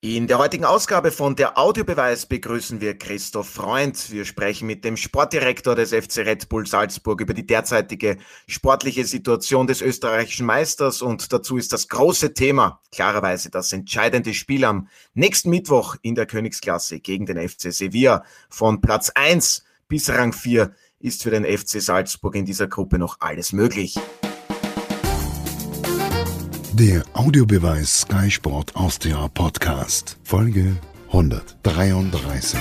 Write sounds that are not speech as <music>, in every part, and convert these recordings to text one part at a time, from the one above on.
In der heutigen Ausgabe von der Audiobeweis begrüßen wir Christoph Freund. Wir sprechen mit dem Sportdirektor des FC Red Bull Salzburg über die derzeitige sportliche Situation des österreichischen Meisters und dazu ist das große Thema klarerweise das entscheidende Spiel am nächsten Mittwoch in der Königsklasse gegen den FC Sevilla. Von Platz 1 bis Rang 4 ist für den FC Salzburg in dieser Gruppe noch alles möglich. Der Audiobeweis Sky Sport Austria Podcast, Folge 133.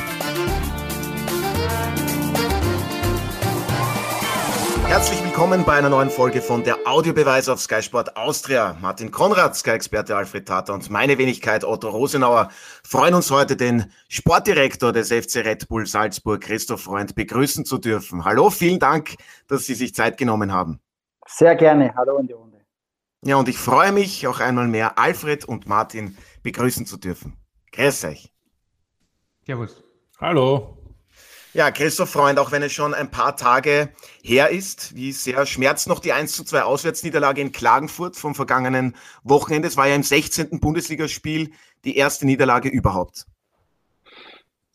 Herzlich willkommen bei einer neuen Folge von der Audiobeweis auf Sky Sport Austria. Martin Konrad, Sky-Experte Alfred Tata und meine Wenigkeit Otto Rosenauer freuen uns heute, den Sportdirektor des FC Red Bull Salzburg, Christoph Freund, begrüßen zu dürfen. Hallo, vielen Dank, dass Sie sich Zeit genommen haben. Sehr gerne. Hallo Runde. Ja, und ich freue mich auch einmal mehr, Alfred und Martin begrüßen zu dürfen. Grüß euch. Servus. Hallo. Ja, Christoph Freund, auch wenn es schon ein paar Tage her ist, wie sehr schmerzt noch die 1 zu 2 Auswärtsniederlage in Klagenfurt vom vergangenen Wochenende. Es war ja im 16. Bundesligaspiel die erste Niederlage überhaupt.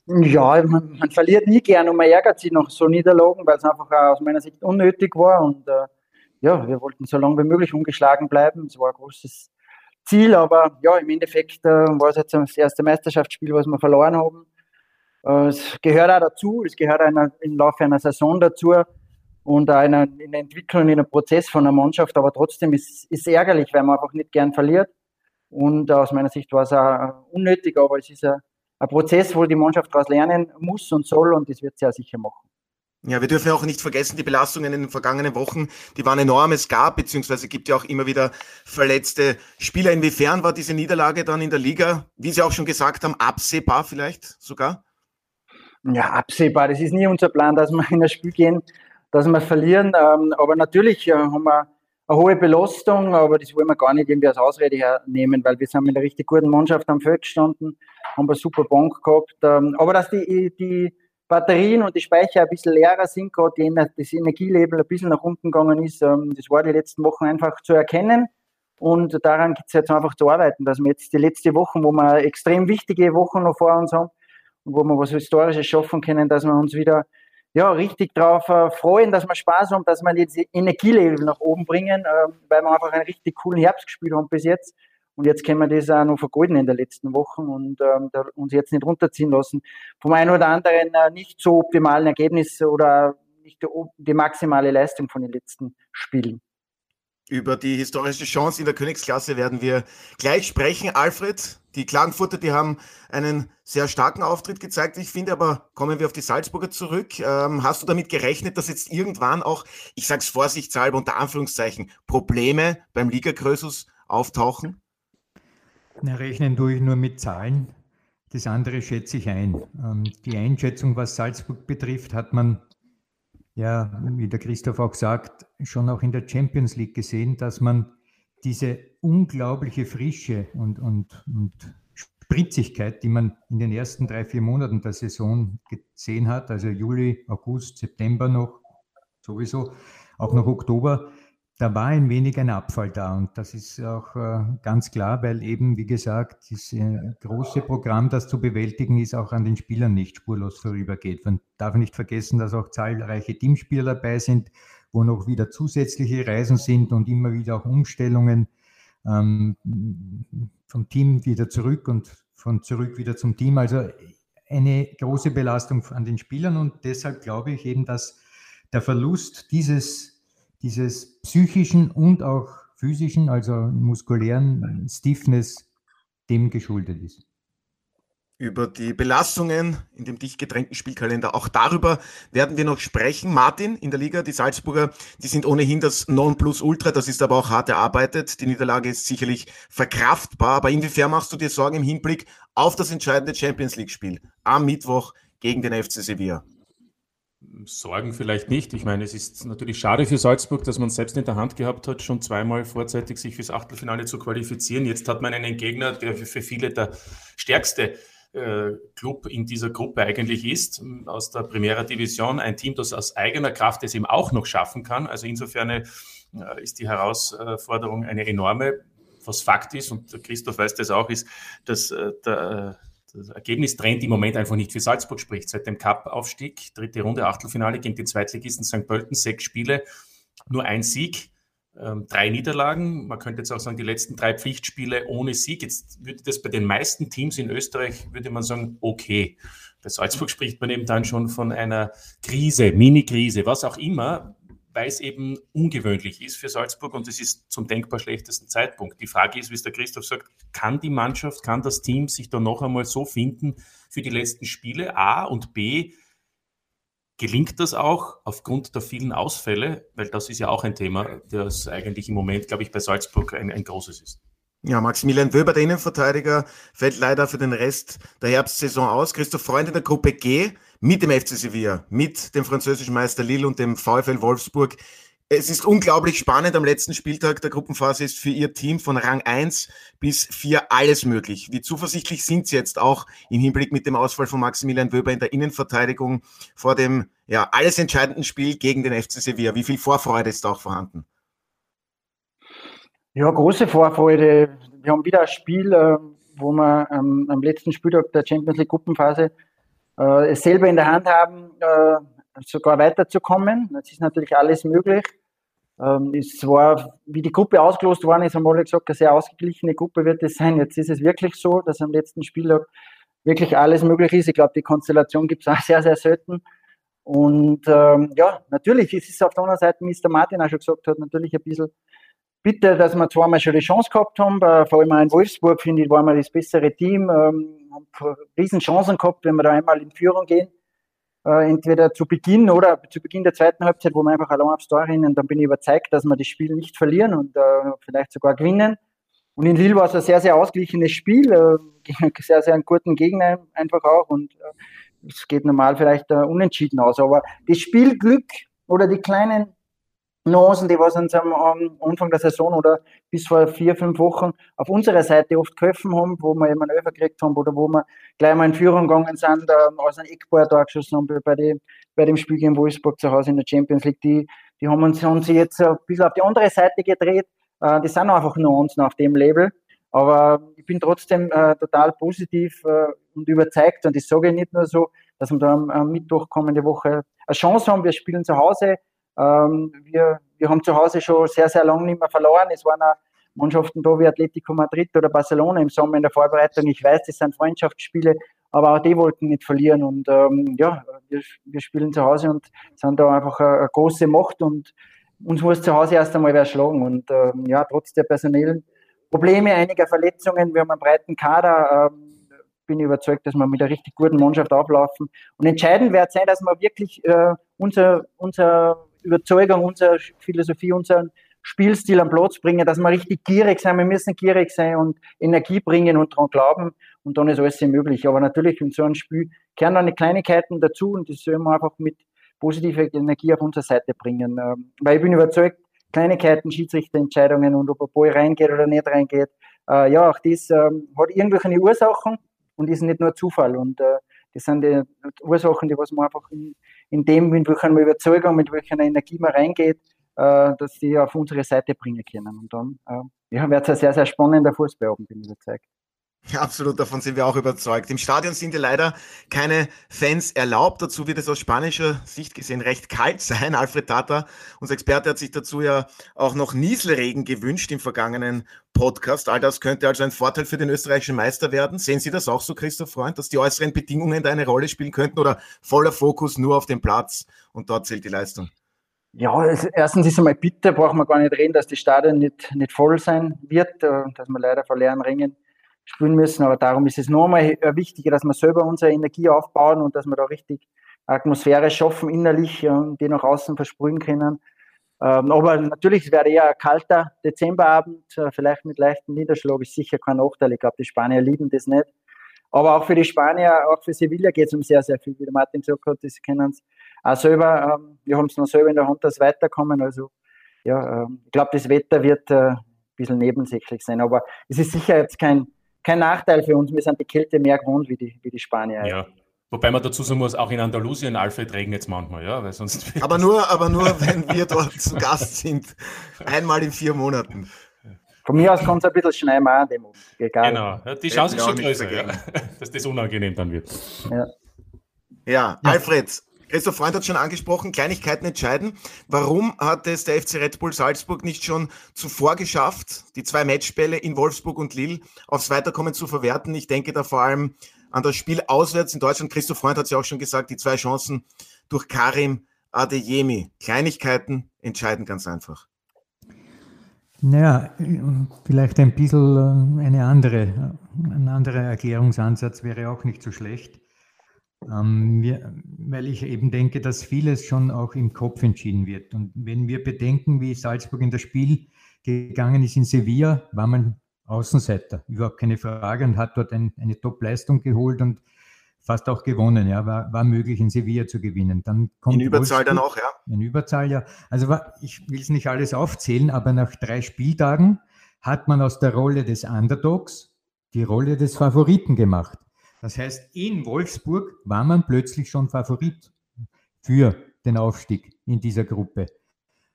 Ja, man, man verliert nie gern und man ärgert sich nach so Niederlagen, weil es einfach aus meiner Sicht unnötig war und äh, ja, wir wollten so lange wie möglich ungeschlagen bleiben. Es war ein großes Ziel, aber ja, im Endeffekt äh, war es jetzt das erste Meisterschaftsspiel, was wir verloren haben. Äh, es gehört auch dazu, es gehört einer, im Laufe einer Saison dazu und auch in, der Entwicklung, in einem Prozess von einer Mannschaft, aber trotzdem ist es ärgerlich, weil man einfach nicht gern verliert. Und aus meiner Sicht war es auch unnötig, aber es ist ein, ein Prozess, wo die Mannschaft daraus lernen muss und soll und das wird sie ja sicher machen. Ja, wir dürfen auch nicht vergessen, die Belastungen in den vergangenen Wochen, die waren enorm. Es gab, beziehungsweise gibt ja auch immer wieder verletzte Spieler. Inwiefern war diese Niederlage dann in der Liga, wie Sie auch schon gesagt haben, absehbar vielleicht sogar? Ja, absehbar. Das ist nie unser Plan, dass wir <laughs> in das Spiel gehen, dass wir verlieren. Ähm, aber natürlich äh, haben wir eine hohe Belastung, aber das wollen wir gar nicht irgendwie als Ausrede hernehmen, weil wir sind mit einer richtig guten Mannschaft am Feld gestanden, haben eine super Bank gehabt. Ähm, aber dass die, die Batterien und die Speicher ein bisschen leerer sind, gerade das Energielabel ein bisschen nach unten gegangen ist. Ähm, das war die letzten Wochen einfach zu erkennen. Und daran gibt es jetzt einfach zu arbeiten, dass wir jetzt die letzte Wochen, wo wir extrem wichtige Wochen noch vor uns haben und wo wir was Historisches schaffen können, dass wir uns wieder ja, richtig darauf äh, freuen, dass wir Spaß haben, dass wir jetzt Energielevel nach oben bringen, äh, weil wir einfach einen richtig coolen Herbst gespielt haben bis jetzt. Und jetzt können wir das auch noch vergolden in den letzten Wochen und ähm, uns jetzt nicht runterziehen lassen. Vom einen oder anderen äh, nicht so optimalen Ergebnis oder nicht die, die maximale Leistung von den letzten Spielen. Über die historische Chance in der Königsklasse werden wir gleich sprechen. Alfred, die Klagenfurter, die haben einen sehr starken Auftritt gezeigt. Ich finde aber, kommen wir auf die Salzburger zurück. Ähm, hast du damit gerechnet, dass jetzt irgendwann auch, ich sage es vorsichtshalber unter Anführungszeichen, Probleme beim Liga-Krösus auftauchen? Na, rechnen tue ich nur mit Zahlen. Das andere schätze ich ein. Ähm, die Einschätzung, was Salzburg betrifft, hat man ja, wie der Christoph auch sagt, schon auch in der Champions League gesehen, dass man diese unglaubliche Frische und, und, und Spritzigkeit, die man in den ersten drei, vier Monaten der Saison gesehen hat, also Juli, August, September noch, sowieso, auch noch Oktober, da war ein wenig ein Abfall da und das ist auch äh, ganz klar, weil eben, wie gesagt, das äh, große Programm, das zu bewältigen ist, auch an den Spielern nicht spurlos vorübergeht. Man darf nicht vergessen, dass auch zahlreiche Teamspieler dabei sind, wo noch wieder zusätzliche Reisen sind und immer wieder auch Umstellungen ähm, vom Team wieder zurück und von zurück wieder zum Team. Also eine große Belastung an den Spielern und deshalb glaube ich eben, dass der Verlust dieses dieses psychischen und auch physischen, also muskulären Stiffness dem geschuldet ist. Über die Belastungen in dem dicht gedrängten Spielkalender, auch darüber werden wir noch sprechen. Martin in der Liga, die Salzburger, die sind ohnehin das Nonplusultra, das ist aber auch hart erarbeitet. Die Niederlage ist sicherlich verkraftbar, aber inwiefern machst du dir Sorgen im Hinblick auf das entscheidende Champions League-Spiel am Mittwoch gegen den FC Sevilla? Sorgen vielleicht nicht. Ich meine, es ist natürlich schade für Salzburg, dass man es selbst in der Hand gehabt hat, schon zweimal vorzeitig sich fürs Achtelfinale zu qualifizieren. Jetzt hat man einen Gegner, der für viele der stärkste äh, Club in dieser Gruppe eigentlich ist, aus der Primera Division. Ein Team, das aus eigener Kraft es eben auch noch schaffen kann. Also insofern äh, ist die Herausforderung eine enorme. was Fakt ist, und Christoph weiß das auch, ist, dass äh, der, das Ergebnistrend im Moment einfach nicht für Salzburg spricht. Seit dem Cup-Aufstieg, dritte Runde, Achtelfinale gegen die Zweitligisten St. Pölten, sechs Spiele, nur ein Sieg, ähm, drei Niederlagen. Man könnte jetzt auch sagen, die letzten drei Pflichtspiele ohne Sieg. Jetzt würde das bei den meisten Teams in Österreich, würde man sagen, okay. Bei Salzburg spricht man eben dann schon von einer Krise, Mini-Krise, was auch immer weil es eben ungewöhnlich ist für Salzburg und es ist zum denkbar schlechtesten Zeitpunkt. Die Frage ist, wie es der Christoph sagt, kann die Mannschaft, kann das Team sich da noch einmal so finden für die letzten Spiele? A und B, gelingt das auch aufgrund der vielen Ausfälle? Weil das ist ja auch ein Thema, das eigentlich im Moment, glaube ich, bei Salzburg ein, ein großes ist. Ja, Maximilian Wöber, der Innenverteidiger, fällt leider für den Rest der Herbstsaison aus. Christoph Freund in der Gruppe G mit dem FC Sevilla, mit dem französischen Meister Lille und dem VfL Wolfsburg. Es ist unglaublich spannend. Am letzten Spieltag der Gruppenphase ist für Ihr Team von Rang 1 bis 4 alles möglich. Wie zuversichtlich sind Sie jetzt auch im Hinblick mit dem Ausfall von Maximilian Wöber in der Innenverteidigung vor dem ja, alles entscheidenden Spiel gegen den FC Sevilla? Wie viel Vorfreude ist auch vorhanden? Ja, große Vorfreude. Wir haben wieder ein Spiel, äh, wo wir am letzten Spieltag der Champions League Gruppenphase es selber in der Hand haben, äh, sogar weiterzukommen. Das ist natürlich alles möglich. Ähm, es war, wie die Gruppe ausgelost worden ist, haben alle gesagt, eine sehr ausgeglichene Gruppe wird es sein. Jetzt ist es wirklich so, dass am letzten Spieltag wirklich alles möglich ist. Ich glaube, die Konstellation gibt es auch sehr, sehr selten. Und ähm, ja, natürlich ist es auf der anderen Seite, wie es der Martin auch schon gesagt hat, natürlich ein bisschen bitte, dass wir zweimal schon die Chance gehabt haben. Vor allem auch in Wolfsburg, finde ich, waren wir das bessere Team. Ähm, haben riesen Chancen gehabt, wenn wir da einmal in Führung gehen. Äh, entweder zu Beginn oder zu Beginn der zweiten Halbzeit, wo wir einfach allein aufs Tor rennen, dann bin ich überzeugt, dass wir das Spiel nicht verlieren und äh, vielleicht sogar gewinnen. Und in Lille war es ein sehr, sehr ausgeglichenes Spiel, äh, einen <laughs> sehr, sehr guten Gegner einfach auch und äh, es geht normal vielleicht äh, unentschieden aus. Aber das Spielglück oder die kleinen Nuancen, die was uns am, Anfang der Saison oder bis vor vier, fünf Wochen auf unserer Seite oft geholfen haben, wo wir eben einen Öfer gekriegt haben oder wo wir gleich mal in Führung gegangen sind, äh, aus einem Eckboard da geschossen haben bei, die, bei dem Spiel gegen Wolfsburg zu Hause in der Champions League. Die, die haben uns haben sich jetzt ein bisschen auf die andere Seite gedreht. Äh, die sind einfach Nuancen auf dem Label. Aber ich bin trotzdem äh, total positiv äh, und überzeugt. Und ich sage nicht nur so, dass wir da am, am Mittwoch kommende Woche eine Chance haben. Wir spielen zu Hause ähm, wir, wir haben zu Hause schon sehr, sehr lange nicht mehr verloren. Es waren auch Mannschaften da wie Atletico Madrid oder Barcelona im Sommer in der Vorbereitung. Ich weiß, das sind Freundschaftsspiele, aber auch die wollten nicht verlieren. Und ähm, ja, wir, wir spielen zu Hause und sind da einfach eine, eine, große Macht und uns muss zu Hause erst einmal wer schlagen. Und ähm, ja, trotz der personellen Probleme, einiger Verletzungen, wir haben einen breiten Kader, ähm, bin ich überzeugt, dass wir mit einer richtig guten Mannschaft auflaufen. Und entscheidend wird sein, dass wir wirklich äh, unser, unser Überzeugung, unsere Philosophie, unseren Spielstil am Platz bringen, dass wir richtig gierig sein. Wir müssen gierig sein und Energie bringen und daran glauben. Und dann ist alles möglich. Aber natürlich in so einem Spiel kehren dann die Kleinigkeiten dazu und das sollen wir einfach mit positiver Energie auf unsere Seite bringen. Ähm, weil ich bin überzeugt, Kleinigkeiten, Schiedsrichterentscheidungen und ob ein Ball reingeht oder nicht reingeht, äh, ja, auch das ähm, hat irgendwelche Ursachen und ist nicht nur Zufall. Und äh, das sind die Ursachen, die was man einfach in, in dem, mit welcher Überzeugung, mit welcher Energie man reingeht, äh, dass die auf unsere Seite bringen können. Und dann äh, ja, wird es ein sehr, sehr spannender Fußball bin ich überzeugt. Ja, absolut, davon sind wir auch überzeugt. Im Stadion sind ja leider keine Fans erlaubt. Dazu wird es aus spanischer Sicht gesehen recht kalt sein. Alfred Tata, unser Experte, hat sich dazu ja auch noch Nieselregen gewünscht im vergangenen Podcast. All das könnte also ein Vorteil für den österreichischen Meister werden. Sehen Sie das auch so, Christoph Freund, dass die äußeren Bedingungen da eine Rolle spielen könnten oder voller Fokus nur auf den Platz und dort zählt die Leistung? Ja, erstens ist einmal bitte, brauchen wir gar nicht reden, dass die Stadion nicht, nicht voll sein wird, äh, dass wir leider vor leeren Ringen spielen müssen. Aber darum ist es nochmal wichtiger, dass wir selber unsere Energie aufbauen und dass wir da richtig Atmosphäre schaffen innerlich und die nach außen versprühen können. Ähm, aber natürlich, wäre eher ein kalter Dezemberabend, äh, vielleicht mit leichtem Niederschlag, ist sicher kein Nachteil. Ich glaube, die Spanier lieben das nicht. Aber auch für die Spanier, auch für Sevilla geht es um sehr, sehr viel. Wie der Martin gesagt hat, das kennen es auch selber. Ähm, wir haben es noch selber in der Hand, dass weiterkommen. Also, ja, ähm, ich glaube, das Wetter wird äh, ein bisschen nebensächlich sein. Aber es ist sicher jetzt kein, kein Nachteil für uns. Wir sind die Kälte mehr gewohnt wie die, wie die Spanier. Ja. Wobei man dazu sagen muss, auch in Andalusien, Alfred, regnet es manchmal, ja, weil sonst. Aber nur, aber nur, wenn wir dort <laughs> zu Gast sind. Einmal in vier Monaten. Von mir aus kann es ein bisschen schneiden an dem Egal. Genau, die Chance ist schon größer, ja, <laughs> dass das unangenehm dann wird. Ja, ja. Alfred, Christoph Freund hat schon angesprochen, Kleinigkeiten entscheiden. Warum hat es der FC Red Bull Salzburg nicht schon zuvor geschafft, die zwei Matchbälle in Wolfsburg und Lille aufs Weiterkommen zu verwerten? Ich denke da vor allem an das Spiel auswärts in Deutschland. Christoph Freund hat es ja auch schon gesagt, die zwei Chancen durch Karim Adeyemi. Kleinigkeiten entscheiden ganz einfach. Naja, vielleicht ein bisschen äh, eine andere, ein anderer Erklärungsansatz wäre auch nicht so schlecht. Ähm, weil ich eben denke, dass vieles schon auch im Kopf entschieden wird. Und wenn wir bedenken, wie Salzburg in das Spiel gegangen ist in Sevilla, war man Außenseiter, überhaupt keine Frage, und hat dort ein, eine Top-Leistung geholt und fast auch gewonnen. Ja, war, war möglich in Sevilla zu gewinnen. Dann kommt in Überzahl Wolfsburg, dann auch, ja. In Überzahl, ja. Also war, ich will es nicht alles aufzählen, aber nach drei Spieltagen hat man aus der Rolle des Underdogs die Rolle des Favoriten gemacht. Das heißt, in Wolfsburg war man plötzlich schon Favorit für den Aufstieg in dieser Gruppe.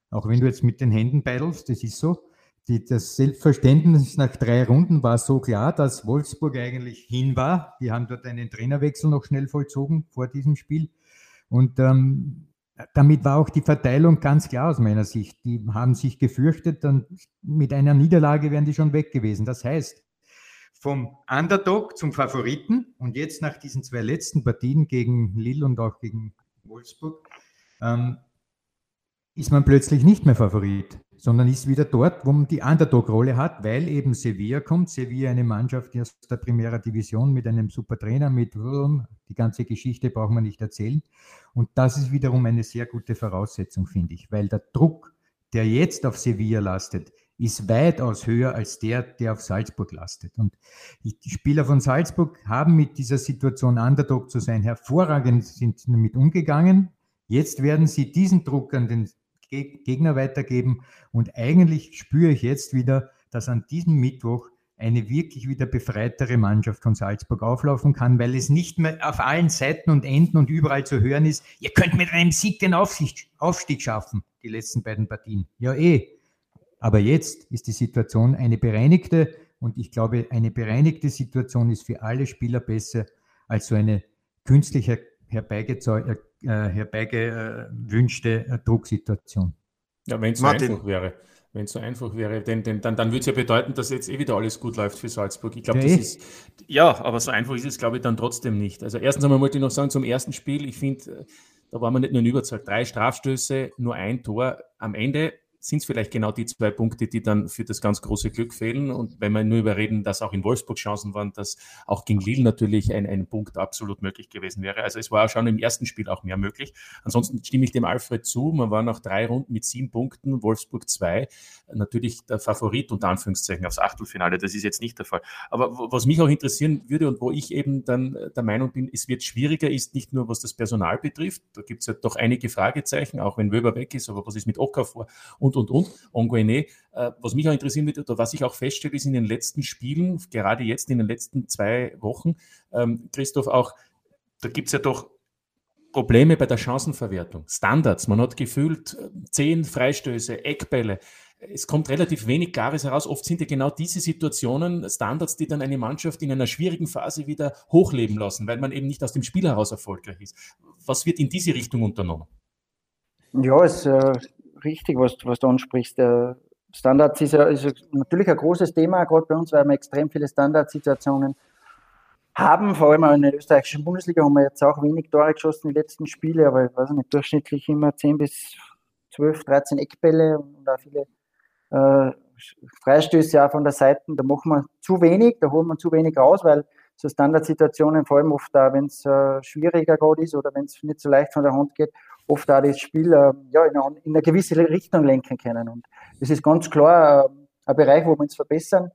Auch wenn du jetzt mit den Händen beidelst, das ist so. Die, das Selbstverständnis nach drei Runden war so klar, dass Wolfsburg eigentlich hin war. Die haben dort einen Trainerwechsel noch schnell vollzogen vor diesem Spiel. Und ähm, damit war auch die Verteilung ganz klar aus meiner Sicht. Die haben sich gefürchtet, dann mit einer Niederlage wären die schon weg gewesen. Das heißt, vom Underdog zum Favoriten und jetzt nach diesen zwei letzten Partien gegen Lille und auch gegen Wolfsburg ähm, ist man plötzlich nicht mehr Favorit, sondern ist wieder dort, wo man die Underdog-Rolle hat, weil eben Sevilla kommt. Sevilla eine Mannschaft aus der Primera Division mit einem super Trainer, mit die ganze Geschichte braucht man nicht erzählen. Und das ist wiederum eine sehr gute Voraussetzung, finde ich, weil der Druck, der jetzt auf Sevilla lastet, ist weitaus höher als der, der auf Salzburg lastet. Und die Spieler von Salzburg haben mit dieser Situation Underdog zu sein hervorragend sind damit umgegangen. Jetzt werden sie diesen Druck an den Gegner weitergeben. Und eigentlich spüre ich jetzt wieder, dass an diesem Mittwoch eine wirklich wieder befreitere Mannschaft von Salzburg auflaufen kann, weil es nicht mehr auf allen Seiten und Enden und überall zu hören ist, ihr könnt mit einem Sieg den Aufstieg, Aufstieg schaffen, die letzten beiden Partien. Ja, eh. Aber jetzt ist die Situation eine bereinigte und ich glaube, eine bereinigte Situation ist für alle Spieler besser als so eine künstlich äh, herbeigewünschte äh, Drucksituation. Ja, wenn es so einfach wäre. Wenn es so einfach wäre, denn, denn, dann, dann würde es ja bedeuten, dass jetzt eh wieder alles gut läuft für Salzburg. Ich glaube, ja, das eh. ist. Ja, aber so einfach ist es, glaube ich, dann trotzdem nicht. Also, erstens einmal wollte ich noch sagen, zum ersten Spiel, ich finde, äh, da war man nicht nur in Überzahl. Drei Strafstöße, nur ein Tor am Ende sind es vielleicht genau die zwei Punkte, die dann für das ganz große Glück fehlen. Und wenn wir nur überreden, dass auch in Wolfsburg Chancen waren, dass auch gegen Lille natürlich ein, ein Punkt absolut möglich gewesen wäre. Also es war schon im ersten Spiel auch mehr möglich. Ansonsten stimme ich dem Alfred zu. Man war nach drei Runden mit sieben Punkten, Wolfsburg zwei, natürlich der Favorit unter Anführungszeichen aufs Achtelfinale. Das ist jetzt nicht der Fall. Aber was mich auch interessieren würde und wo ich eben dann der Meinung bin, es wird schwieriger, ist nicht nur was das Personal betrifft. Da gibt es ja doch einige Fragezeichen, auch wenn Wöber weg ist, aber was ist mit Okafor und und, und, Onguene. Äh, was mich auch interessieren wird oder was ich auch feststelle, ist in den letzten Spielen, gerade jetzt in den letzten zwei Wochen, ähm, Christoph, auch, da gibt es ja doch Probleme bei der Chancenverwertung. Standards, man hat gefühlt äh, zehn Freistöße, Eckbälle. Es kommt relativ wenig Klares heraus. Oft sind ja genau diese Situationen Standards, die dann eine Mannschaft in einer schwierigen Phase wieder hochleben lassen, weil man eben nicht aus dem Spiel heraus erfolgreich ist. Was wird in diese Richtung unternommen? Ja, es äh, richtig, was, was du ansprichst. Standards ist, ja, ist natürlich ein großes Thema, gerade bei uns, weil wir extrem viele Standardsituationen haben. Vor allem in der österreichischen Bundesliga haben wir jetzt auch wenig Tore geschossen in den letzten Spielen, aber ich weiß nicht, durchschnittlich immer 10 bis 12, 13 Eckbälle und auch viele äh, Freistöße auch von der Seite. Da machen wir zu wenig, da holen wir zu wenig raus, weil so Standardsituationen, vor allem oft da, wenn es äh, schwieriger gerade ist oder wenn es nicht so leicht von der Hand geht, oft auch das Spiel äh, ja, in, eine, in, eine, gewisse Richtung lenken können. Und das ist ganz klar äh, ein Bereich, wo wir uns verbessern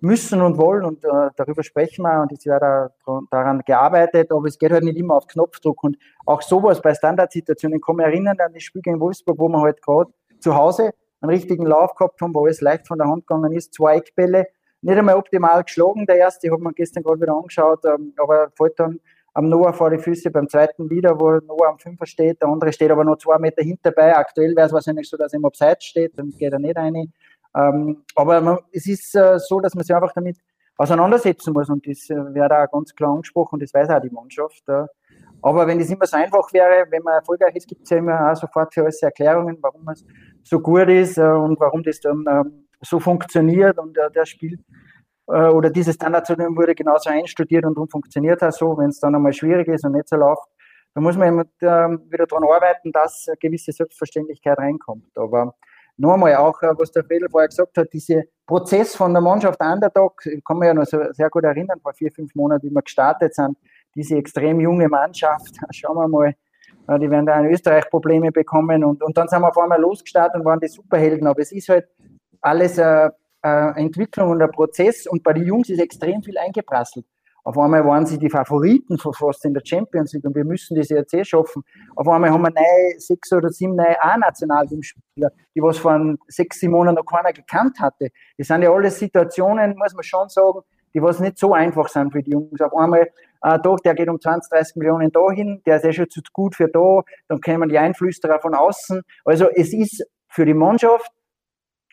müssen und wollen. Und äh, darüber sprechen wir. Und es wird auch daran gearbeitet, aber es geht halt nicht immer auf Knopfdruck. Und auch sowas bei Standardsituationen, ich kann mich erinnern an das Spiel gegen Wolfsburg, wo wir halt gerade zu Hause einen richtigen Lauf gehabt haben, wo alles leicht von der Hand gegangen ist, zwei Eckbälle, nicht einmal optimal geschlagen, der erste, habe mir gestern gerade wieder angeschaut, ähm, aber fällt dann am Noah vor die Füße beim zweiten wieder, wo Noah am Fünfer steht, der andere steht aber noch zwei Meter hinterbei. Aktuell wäre es wahrscheinlich so, dass er im Abseits steht, dann geht er nicht rein. Ähm, aber man, es ist äh, so, dass man sich einfach damit auseinandersetzen muss und das äh, wird auch ganz klar angesprochen und das weiß auch die Mannschaft. Äh. Aber wenn es immer so einfach wäre, wenn man erfolgreich ist, gibt es ja immer auch sofort für alles Erklärungen, warum es so gut ist äh, und warum das dann ähm, so funktioniert und äh, der Spiel oder dieses Standard wurde genauso einstudiert und funktioniert auch so, wenn es dann einmal schwierig ist und nicht so läuft. Da muss man immer, wieder daran arbeiten, dass eine gewisse Selbstverständlichkeit reinkommt. Aber nochmal auch, äh, was der Fedel vorher gesagt hat, dieser Prozess von der Mannschaft Underdog, ich kann mich ja noch sehr gut erinnern, vor vier, fünf Monaten, wie wir gestartet sind, diese extrem junge Mannschaft, <laughs> schauen wir mal, äh, die werden da in Österreich Probleme bekommen und, und dann sind wir auf einmal losgestartet und waren die Superhelden, aber es ist halt alles eine, eine Entwicklung und ein Prozess und bei den Jungs ist extrem viel eingeprasselt. Auf einmal waren sie die Favoriten von fast in der Champions League und wir müssen das jetzt eh schaffen. Auf einmal haben wir neue, sechs oder sieben neue A-Nationalteamspieler, die was vor sechs, sieben Monaten noch keiner gekannt hatte. Das sind ja alles Situationen, muss man schon sagen, die was nicht so einfach sind für die Jungs. Auf einmal, äh, doch, der geht um 20, 30 Millionen dahin, der ist eh schon zu gut für da, dann kommen die Einflüsterer von außen. Also es ist für die Mannschaft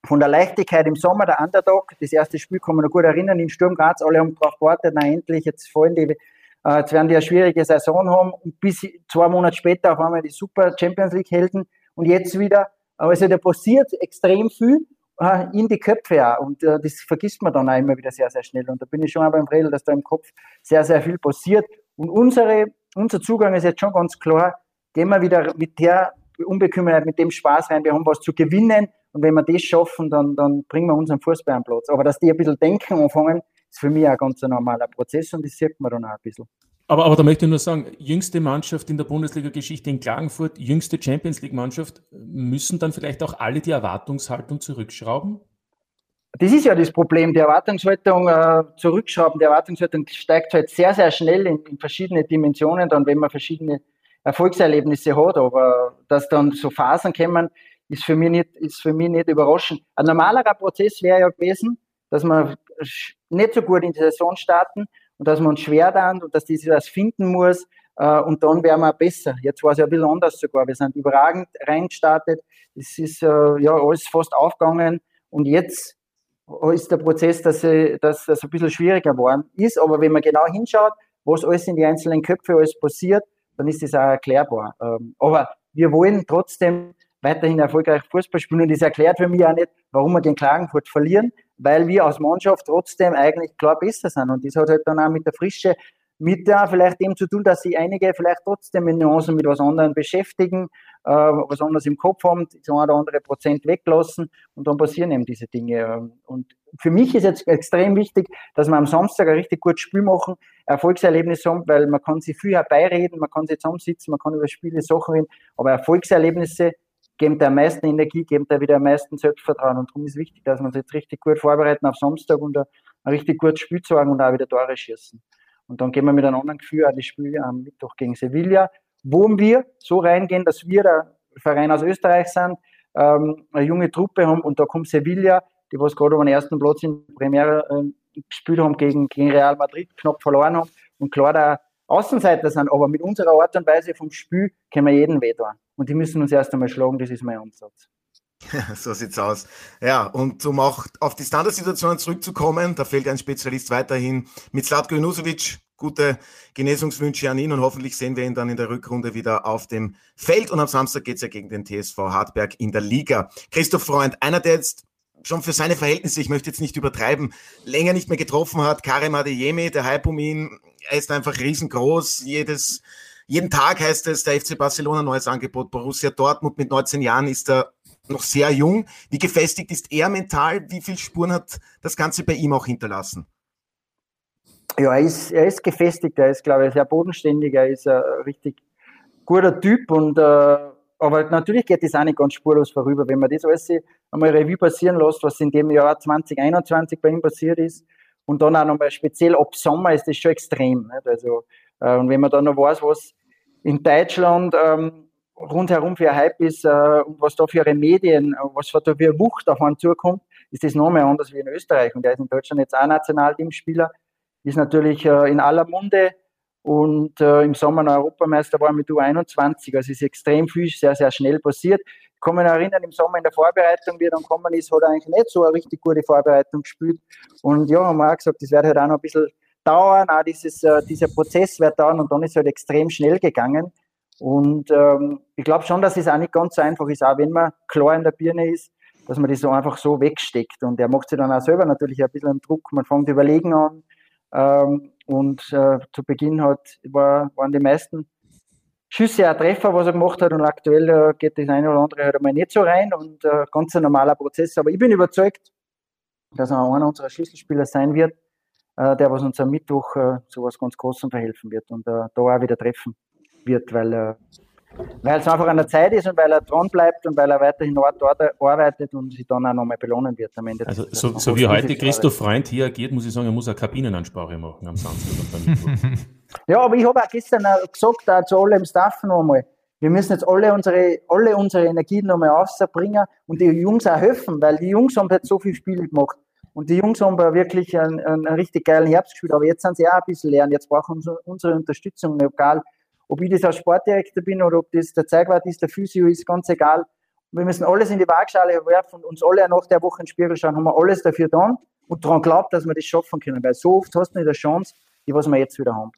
von der Leichtigkeit im Sommer, der Underdog, das erste Spiel kann man noch gut erinnern, in Sturm Graz, alle haben darauf gewartet, na endlich, jetzt fallen die, äh, jetzt werden die eine schwierige Saison haben. Und bis zwei Monate später auf einmal die Super Champions League Helden. Und jetzt wieder, also da passiert extrem viel äh, in die Köpfe auch. Und äh, das vergisst man dann auch immer wieder sehr, sehr schnell. Und da bin ich schon beim Redel, dass da im Kopf sehr, sehr viel passiert. Und unsere, unser Zugang ist jetzt schon ganz klar, gehen wir wieder mit der Unbekümmertheit, mit dem Spaß rein, wir haben was zu gewinnen, und wenn wir das schaffen, dann, dann bringen wir unseren Fußball am Platz. Aber dass die ein bisschen denken anfangen, ist für mich ein ganz normaler Prozess und das sieht man dann auch ein bisschen. Aber, aber da möchte ich nur sagen, jüngste Mannschaft in der Bundesliga-Geschichte in Klagenfurt, jüngste Champions League-Mannschaft, müssen dann vielleicht auch alle die Erwartungshaltung zurückschrauben? Das ist ja das Problem, die Erwartungshaltung äh, zurückschrauben. Die Erwartungshaltung steigt halt sehr, sehr schnell in, in verschiedene Dimensionen, dann wenn man verschiedene Erfolgserlebnisse hat, aber dass dann so Phasen kommen, ist für mich nicht, ist für mich nicht überraschend. Ein normalerer Prozess wäre ja gewesen, dass wir nicht so gut in die Saison starten und dass man uns schwer dann und dass die sich das finden muss äh, und dann wären wir besser. Jetzt war es ja ein bisschen anders sogar. Wir sind überragend reingestartet. Es ist äh, ja alles fast aufgegangen und jetzt ist der Prozess, dass, dass das ein bisschen schwieriger geworden ist. Aber wenn man genau hinschaut, was alles in die einzelnen Köpfe alles passiert, dann ist das auch erklärbar. Ähm, aber wir wollen trotzdem weiterhin erfolgreich Fußball spielen. Und das erklärt für mich auch nicht, warum wir den Klagenfurt verlieren, weil wir als Mannschaft trotzdem eigentlich klar besser sind. Und das hat halt dann auch mit der Frische, mit der vielleicht dem zu tun, dass sich einige vielleicht trotzdem in Nuancen mit was anderem beschäftigen, äh, was anderes im Kopf haben, so ein oder andere Prozent weglassen und dann passieren eben diese Dinge. Und für mich ist jetzt extrem wichtig, dass wir am Samstag ein richtig gutes Spiel machen, Erfolgserlebnis haben, weil man kann sich viel herbeireden, man kann sich zusammensitzen, man kann über Spiele Sachen reden, aber Erfolgserlebnisse geben der am meisten Energie, geben der wieder am meisten Selbstvertrauen. Und darum ist wichtig, dass wir uns jetzt richtig gut vorbereiten auf Samstag und ein, richtig gutes Spiel zeigen und auch wieder Tore schießen. Und dann gehen wir mit einem anderen Gefühl an das Spiel am Mittwoch gegen Sevilla, wo wir so reingehen, dass wir der Verein aus Österreich sind, ähm, eine junge Truppe haben und da kommt Sevilla, die was gerade auf den ersten Platz in Premiere äh, gespielt haben gegen, gegen Real Madrid, knapp verloren haben und klar da Außenseiter sind, aber mit unserer Art und Weise vom Spiel können wir jeden wehtun. Und die müssen uns erst einmal schlagen, das ist mein Ansatz. <laughs> so sieht's aus. Ja, und um auch auf die Standardsituationen zurückzukommen, da fehlt ein Spezialist weiterhin mit Slatko Junusovic. Gute Genesungswünsche an ihn und hoffentlich sehen wir ihn dann in der Rückrunde wieder auf dem Feld. Und am Samstag geht's ja gegen den TSV Hartberg in der Liga. Christoph Freund, einer, der jetzt schon für seine Verhältnisse, ich möchte jetzt nicht übertreiben, länger nicht mehr getroffen hat. Karim Adeyemi, der Hype um ihn, er ist einfach riesengroß. Jedes, jeden Tag heißt es, der FC Barcelona neues Angebot. Borussia Dortmund mit 19 Jahren ist er noch sehr jung. Wie gefestigt ist er mental? Wie viele Spuren hat das Ganze bei ihm auch hinterlassen? Ja, er ist, er ist gefestigt, er ist, glaube ich, sehr bodenständig, er ist ein richtig guter Typ und äh, aber natürlich geht das auch nicht ganz spurlos vorüber, wenn man das alles einmal Revue passieren lässt, was in dem Jahr 2021 bei ihm passiert ist. Und dann auch nochmal speziell ab Sommer ist das schon extrem. Also, äh, und wenn man dann noch weiß, was in Deutschland ähm, rundherum für Hype ist äh, und was da für ihre Medien, was da für eine Wucht auf einen zukommt, ist das nochmal anders wie in Österreich. Und der ist in Deutschland jetzt auch Nationalteamspieler, ist natürlich äh, in aller Munde und äh, im Sommer noch Europameister war mit U21. Also ist extrem viel, sehr, sehr schnell passiert. Ich kann mich noch erinnern, im Sommer in der Vorbereitung, wie er dann gekommen ist, hat er eigentlich nicht so eine richtig gute Vorbereitung gespielt. Und ja, haben wir auch gesagt, das wird halt auch noch ein bisschen dauern, auch dieses, äh, dieser Prozess wird dauern und dann ist es halt extrem schnell gegangen. Und ähm, ich glaube schon, dass es auch nicht ganz so einfach ist, auch wenn man klar in der Birne ist, dass man das so einfach so wegsteckt. Und er macht sich dann auch selber natürlich ein bisschen Druck. Man fängt überlegen an. Ähm, und äh, zu Beginn hat, war, waren die meisten Schüsse auch Treffer, was er gemacht hat. Und aktuell äh, geht das eine oder andere halt einmal nicht so rein. Und äh, ganz ein normaler Prozess. Aber ich bin überzeugt, dass er einer unserer Schlüsselspieler sein wird, der was uns am Mittwoch äh, zu was ganz Großem verhelfen wird und äh, da auch wieder treffen wird, weil weil es einfach an der Zeit ist und weil er dran bleibt und weil er weiterhin dort arbeitet und sich dann auch nochmal belohnen wird am Ende. Also so, so wie heute Christoph Freund hier agiert, muss ich sagen, er muss eine Kabinenansprache machen am Samstag. <laughs> ja, aber ich habe auch gestern gesagt, auch zu alle im Staff noch einmal, wir müssen jetzt alle unsere, alle unsere Energien nochmal aufbringen und die Jungs auch helfen, weil die Jungs haben jetzt so viele Spiele gemacht. Und die Jungs haben wirklich einen, einen, richtig geilen Herbst gespielt, aber jetzt sind sie auch ein bisschen lernen. Jetzt brauchen sie unsere Unterstützung, egal ob ich das als Sportdirektor bin oder ob das der Zeigwart ist, der Physio ist, ganz egal. Wir müssen alles in die Waagschale werfen und uns alle nach der Woche in den Spiegel schauen, haben wir alles dafür getan und daran glaubt, dass wir das schaffen können. Weil so oft hast du nicht eine Chance, die was wir jetzt wieder haben.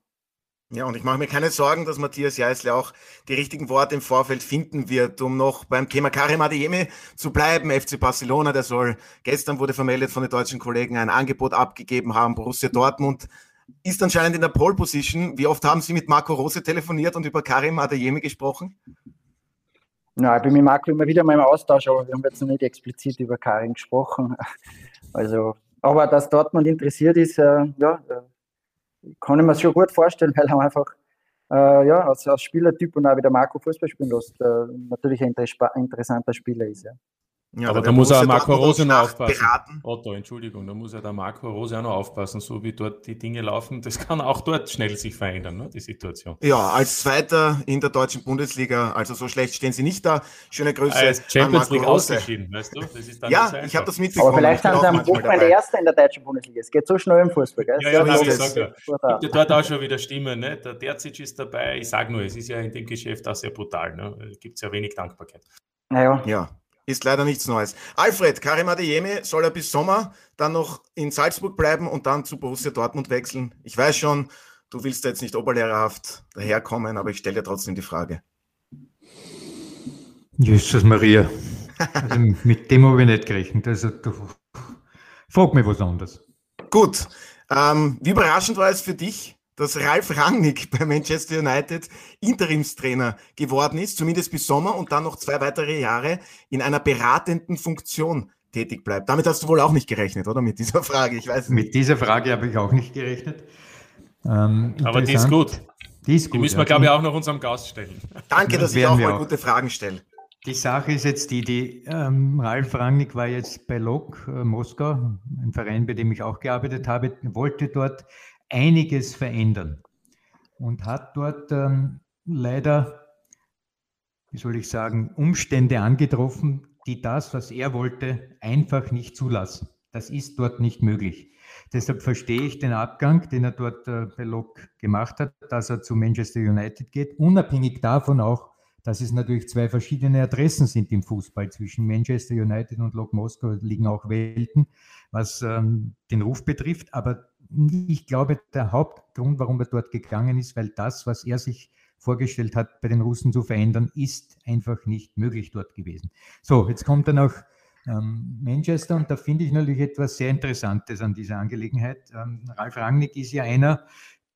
Ja, und ich mache mir keine Sorgen, dass Matthias Jeißle auch die richtigen Worte im Vorfeld finden wird, um noch beim Thema Karim Adeyemi zu bleiben. FC Barcelona, der soll, gestern wurde vermeldet von den deutschen Kollegen, ein Angebot abgegeben haben. Borussia Dortmund ist anscheinend in der Pole Position. Wie oft haben Sie mit Marco Rose telefoniert und über Karim Adeyemi gesprochen? Nein, ich bin mit Marco immer wieder mal im Austausch, aber wir haben jetzt noch nicht explizit über Karim gesprochen. Also, aber dass Dortmund interessiert ist, äh, ja, äh, kann ich mir schon gut vorstellen, <laughs> weil er einfach äh, ja, als, als, Spielertyp und auch wieder Marco Fußball spielen lässt, äh, natürlich ein interessanter Spieler ist. Ja. Ja, aber da muss auch Marco Rose noch aufpassen. Beraten. Otto, Entschuldigung, da muss ja der Marco Rose auch noch aufpassen, so wie dort die Dinge laufen. Das kann auch dort schnell sich verändern, ne, die Situation. Ja, als Zweiter in der deutschen Bundesliga, also so schlecht stehen sie nicht da. Schöne Grüße. Als Champions League Rose. ausgeschieden, weißt du? Das ist dann ja, ich habe das mitbekommen. Aber vielleicht sind sie am Wochenende Erster in der deutschen Bundesliga. Es geht so schnell im Fußball. Gell? Ja, ja, ja, ich sag ja. Gibt ja dort auch schon wieder Stimmen. Ne? Der Derzic ist dabei. Ich sage nur, es ist ja in dem Geschäft auch sehr brutal. Ne? Gibt es ja wenig Dankbarkeit. Naja. Ja ist leider nichts Neues. Alfred, Karim Adeyemi soll er bis Sommer dann noch in Salzburg bleiben und dann zu Borussia Dortmund wechseln. Ich weiß schon, du willst da jetzt nicht oberlehrerhaft daherkommen, aber ich stelle dir trotzdem die Frage. Jesus Maria. Also <laughs> mit dem habe ich nicht gerechnet. Also du, frag mich was anderes. Gut. Ähm, wie überraschend war es für dich, dass Ralf Rangnick <laughs> bei Manchester United Interimstrainer geworden ist, zumindest bis Sommer und dann noch zwei weitere Jahre in einer beratenden Funktion tätig bleibt. Damit hast du wohl auch nicht gerechnet, oder? Mit dieser Frage, ich weiß nicht. Mit dieser Frage habe ich auch nicht gerechnet. Ähm, Aber die ist gut. Die ist gut. Die müssen wir, ja. glaube ich, auch noch unserem Gast stellen. Danke, dass ich auch mal auch. gute Fragen stelle. Die Sache ist jetzt die, die ähm, Ralf Rangnick war jetzt bei Lok äh, Moskau, ein Verein, bei dem ich auch gearbeitet habe, wollte dort einiges verändern und hat dort ähm, leider, wie soll ich sagen, Umstände angetroffen, die das, was er wollte, einfach nicht zulassen. Das ist dort nicht möglich. Deshalb verstehe ich den Abgang, den er dort äh, bei Lok gemacht hat, dass er zu Manchester United geht, unabhängig davon auch, dass es natürlich zwei verschiedene Adressen sind im Fußball. Zwischen Manchester United und Lok Moskau liegen auch Welten, was ähm, den Ruf betrifft. Aber ich glaube, der Hauptgrund, warum er dort gegangen ist, weil das, was er sich vorgestellt hat, bei den Russen zu verändern, ist einfach nicht möglich dort gewesen. So, jetzt kommt er nach ähm, Manchester und da finde ich natürlich etwas sehr Interessantes an dieser Angelegenheit. Ähm, Ralf Rangnick ist ja einer,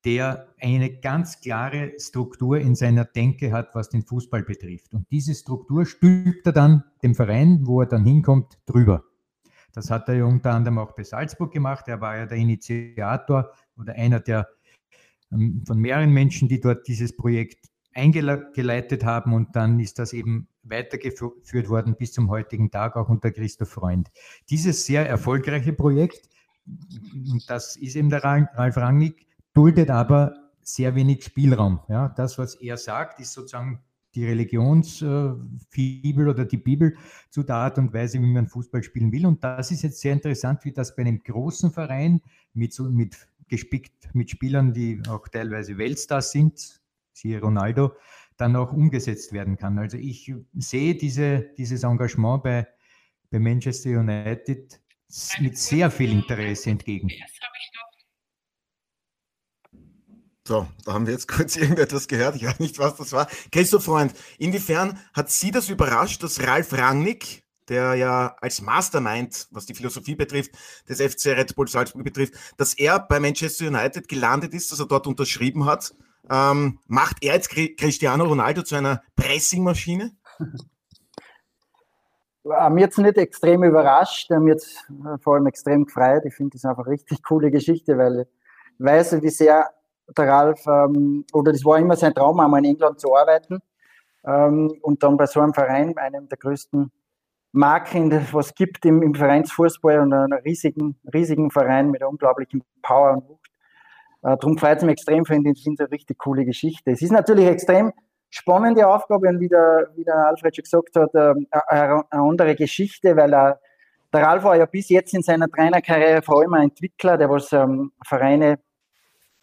der eine ganz klare Struktur in seiner Denke hat, was den Fußball betrifft. Und diese Struktur stülpt er dann dem Verein, wo er dann hinkommt, drüber. Das hat er unter anderem auch bei Salzburg gemacht. Er war ja der Initiator oder einer der ähm, von mehreren Menschen, die dort dieses Projekt eingeleitet haben und dann ist das eben weitergeführt worden bis zum heutigen Tag auch unter Christoph Freund. Dieses sehr erfolgreiche Projekt, das ist eben der Ralf Rangnick, duldet aber sehr wenig Spielraum. Ja, das, was er sagt, ist sozusagen die Religionsfibel oder die Bibel zu der Art und Weise, wie man Fußball spielen will. Und das ist jetzt sehr interessant, wie das bei einem großen Verein mit, so, mit gespickt mit Spielern, die auch teilweise Weltstars sind, siehe Ronaldo, dann auch umgesetzt werden kann. Also ich sehe diese, dieses Engagement bei, bei Manchester United mit sehr viel Interesse entgegen. So, da haben wir jetzt <laughs> kurz irgendetwas gehört. Ich weiß nicht, was das war. Christoph Freund, inwiefern hat Sie das überrascht, dass Ralf Rangnick, der ja als Mastermind, was die Philosophie betrifft, des FC Red Bull Salzburg betrifft, dass er bei Manchester United gelandet ist, dass er dort unterschrieben hat? Ähm, macht er jetzt Cristiano Ronaldo zu einer Pressingmaschine? Mir jetzt nicht extrem überrascht, mir jetzt vor allem extrem gefreut. Ich finde das einfach eine richtig coole Geschichte, weil ich weiß, wie sehr der Ralf, ähm, oder das war immer sein Traum, einmal in England zu arbeiten ähm, und dann bei so einem Verein, einem der größten Marken, was es gibt im, im Vereinsfußball und einem riesigen, riesigen Verein mit unglaublichen Power und Wucht. Äh, darum freut es mich extrem, finde ich, eine richtig coole Geschichte. Es ist natürlich extrem spannende Aufgabe und wie der, wie der Alfred schon gesagt hat, äh, eine andere Geschichte, weil er, der Ralf war ja bis jetzt in seiner Trainerkarriere vor allem ein Entwickler, der was ähm, Vereine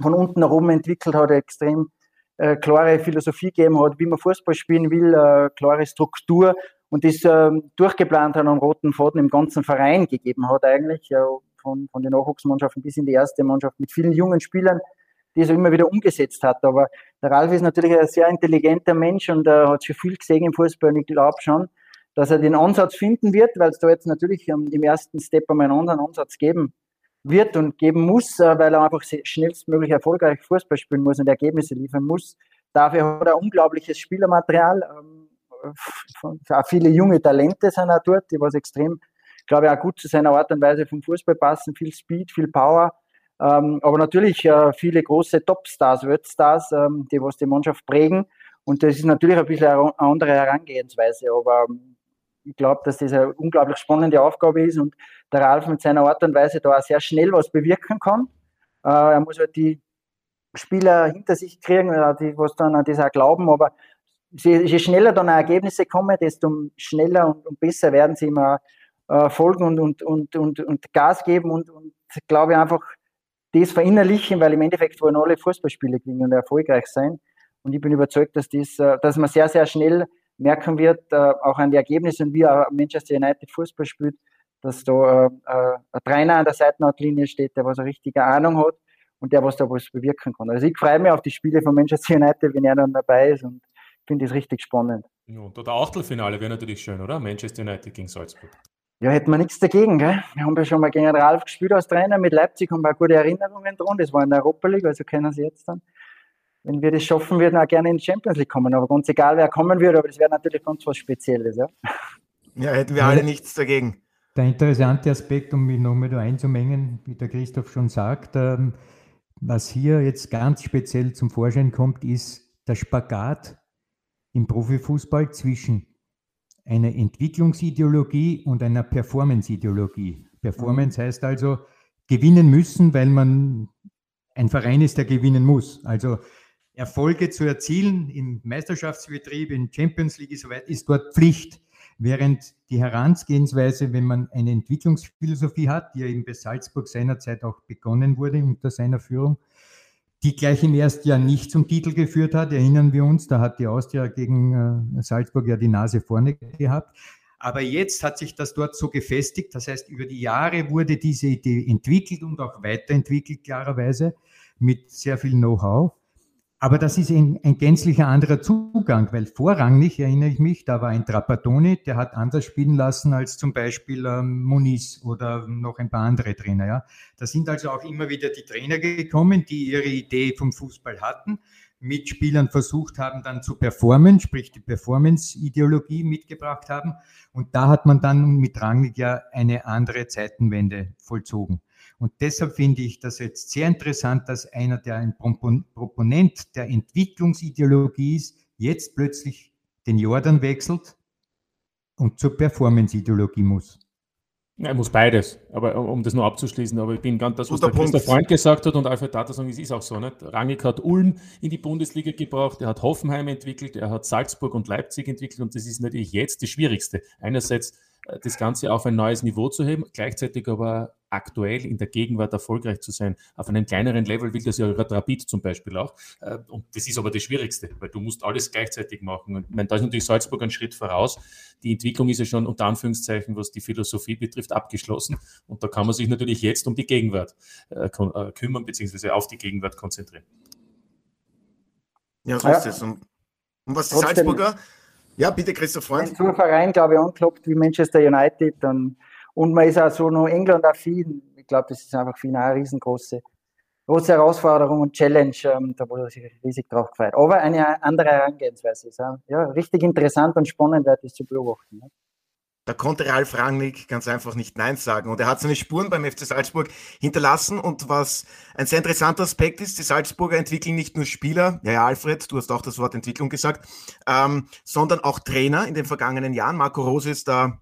von unten nach oben entwickelt hat, extrem äh, klare Philosophie gegeben hat, wie man Fußball spielen will, äh, klare Struktur und das äh, durchgeplant hat, einen roten Faden im ganzen Verein gegeben hat eigentlich, ja, von, von den Nachwuchsmannschaften bis in die erste Mannschaft mit vielen jungen Spielern, die es immer wieder umgesetzt hat. Aber der Ralf ist natürlich ein sehr intelligenter Mensch und äh, hat schon viel gesehen im Fußball und ich glaube schon, dass er den Ansatz finden wird, weil es da jetzt natürlich ähm, im ersten Step einmal einen anderen Ansatz geben wird und geben muss, äh, weil er einfach schnellstmöglich erfolgreich Fußball spielen muss und Ergebnisse liefern muss. Dafür hat er unglaubliches Spielermaterial. Ähm, viele junge Talente sind auch dort, die was extrem, glaube ich, auch gut zu seiner Art und Weise vom Fußball passen. Viel Speed, viel Power. Ähm, aber natürlich äh, viele große Topstars, Worldstars, ähm, die was die Mannschaft prägen. Und das ist natürlich ein bisschen eine andere Herangehensweise. Aber ich glaube, dass das eine unglaublich spannende Aufgabe ist und der Ralf mit seiner Art und Weise da auch sehr schnell was bewirken kann. Äh, er muss halt die Spieler hinter sich kriegen, äh, die was dann an das auch glauben, aber je schneller dann Ergebnisse kommen, desto schneller und, und besser werden sie immer äh, folgen und, und, und, und, und Gas geben und, und glaube ich einfach das verinnerlichen, weil im Endeffekt wollen alle Fußballspiele gewinnen und erfolgreich sein. Und ich bin überzeugt, dass, das, dass man sehr, sehr schnell merken wird, auch an den Ergebnissen, wie Manchester United Fußball spielt, dass da äh, äh, ein Trainer an der Seitenlinie steht, der was eine richtige Ahnung hat und der was da was bewirken kann. Also ich freue mich auf die Spiele von Manchester United, wenn er dann dabei ist und finde es richtig spannend. Ja, und der Achtelfinale wäre natürlich schön, oder? Manchester United gegen Salzburg. Ja, hätten wir nichts dagegen. Gell? Wir haben ja schon mal gegen Ralf gespielt als Trainer. Mit Leipzig haben wir gute Erinnerungen dran. Das war in der Europa League, also kennen Sie jetzt dann wenn wir das schaffen, würden auch gerne in die Champions League kommen. Aber ganz egal, wer kommen würde, aber das wäre natürlich ganz was Spezielles. Ja, ja hätten wir alle nichts dagegen. Der interessante Aspekt, um mich nochmal da einzumengen, wie der Christoph schon sagt, ähm, was hier jetzt ganz speziell zum Vorschein kommt, ist der Spagat im Profifußball zwischen einer Entwicklungsideologie und einer Performance-Ideologie. Performance mhm. heißt also gewinnen müssen, weil man ein Verein ist, der gewinnen muss. Also Erfolge zu erzielen im Meisterschaftsbetrieb, in Champions League ist dort Pflicht. Während die Herangehensweise, wenn man eine Entwicklungsphilosophie hat, die ja eben bei Salzburg seinerzeit auch begonnen wurde unter seiner Führung, die gleich im ersten Jahr nicht zum Titel geführt hat, erinnern wir uns, da hat die Austria gegen äh, Salzburg ja die Nase vorne gehabt. Aber jetzt hat sich das dort so gefestigt. Das heißt, über die Jahre wurde diese Idee entwickelt und auch weiterentwickelt, klarerweise, mit sehr viel Know-how. Aber das ist ein, ein gänzlicher anderer Zugang, weil vorrangig, erinnere ich mich, da war ein Trapattoni, der hat anders spielen lassen als zum Beispiel ähm, Muniz oder noch ein paar andere Trainer. Ja. Da sind also auch immer wieder die Trainer gekommen, die ihre Idee vom Fußball hatten, mit Spielern versucht haben, dann zu performen, sprich die Performance-Ideologie mitgebracht haben. Und da hat man dann mit Rangnick ja eine andere Zeitenwende vollzogen. Und deshalb finde ich das jetzt sehr interessant, dass einer, der ein Proponent der Entwicklungsideologie ist, jetzt plötzlich den Jordan wechselt und zur Performance-Ideologie muss. Ja, er muss beides, aber um das nur abzuschließen, aber ich bin ganz das, was der, der Freund gesagt hat und Alfred sagen, es ist auch so. Nicht? Rangnick hat Ulm in die Bundesliga gebracht, er hat Hoffenheim entwickelt, er hat Salzburg und Leipzig entwickelt und das ist natürlich jetzt das Schwierigste. Einerseits das Ganze auf ein neues Niveau zu heben, gleichzeitig aber aktuell in der Gegenwart erfolgreich zu sein. Auf einem kleineren Level will das ja Rapid zum Beispiel auch. Äh, und das ist aber das Schwierigste, weil du musst alles gleichzeitig machen. Und ich meine, da ist natürlich Salzburg ein Schritt voraus. Die Entwicklung ist ja schon unter Anführungszeichen, was die Philosophie betrifft, abgeschlossen. Und da kann man sich natürlich jetzt um die Gegenwart äh, kümmern, beziehungsweise auf die Gegenwart konzentrieren. Ja, so ist es. Und, und was die Trotzdem, Salzburger ja, bitte, Christoph Freund. Wenn so ein Verein, glaube ich, anklopft wie Manchester United, dann, und man ist auch so noch England affin, ich glaube, das ist einfach für ihn eine riesengroße große Herausforderung und Challenge, ähm, da wurde sich riesig drauf gefreut. Aber eine andere Herangehensweise ist ja, richtig interessant und spannend, das zu beobachten. Ja. Da konnte Ralf Rangnick ganz einfach nicht Nein sagen. Und er hat seine Spuren beim FC Salzburg hinterlassen. Und was ein sehr interessanter Aspekt ist, die Salzburger entwickeln nicht nur Spieler, ja, ja, Alfred, du hast auch das Wort Entwicklung gesagt, ähm, sondern auch Trainer in den vergangenen Jahren. Marco Rose ist da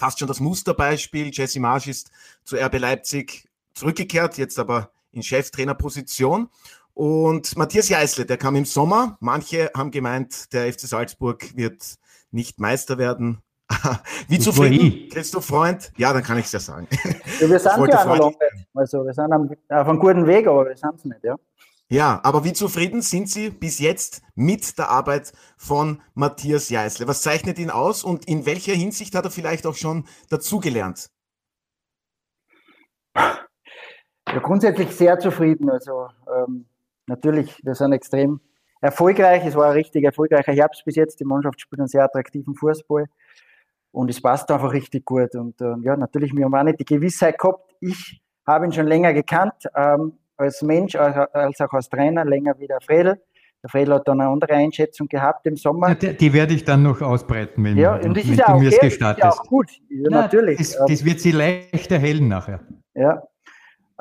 fast schon das Musterbeispiel. Jesse Marsch ist zu RB Leipzig zurückgekehrt, jetzt aber in Cheftrainerposition. Und Matthias Jeißle, der kam im Sommer. Manche haben gemeint, der FC Salzburg wird nicht Meister werden. <laughs> Wie das zufrieden, Christoph Freund? Ja, dann kann ich es ja sagen. Ja, wir <laughs> sind ja noch. Also wir sind auf einem guten Weg, aber wir sind es nicht, ja. Ja, aber wie zufrieden sind Sie bis jetzt mit der Arbeit von Matthias Jeißle? Was zeichnet ihn aus und in welcher Hinsicht hat er vielleicht auch schon dazugelernt? Ja, grundsätzlich sehr zufrieden. Also ähm, natürlich, wir sind extrem erfolgreich. Es war ein richtig erfolgreicher Herbst bis jetzt. Die Mannschaft spielt einen sehr attraktiven Fußball. Und es passt einfach richtig gut. Und ähm, ja, natürlich, wir haben auch nicht die Gewissheit gehabt. Ich habe ihn schon länger gekannt, ähm, als Mensch, als auch als Trainer, länger wie der Fredel. Der Fredel hat dann eine andere Einschätzung gehabt im Sommer. Ja, die, die, werde ich dann noch ausbreiten, wenn, ja, und das ist du mir es gestattest. Ist auch gut, ja, Na, natürlich. Das, das, wird sie leicht erhellen nachher. Ja,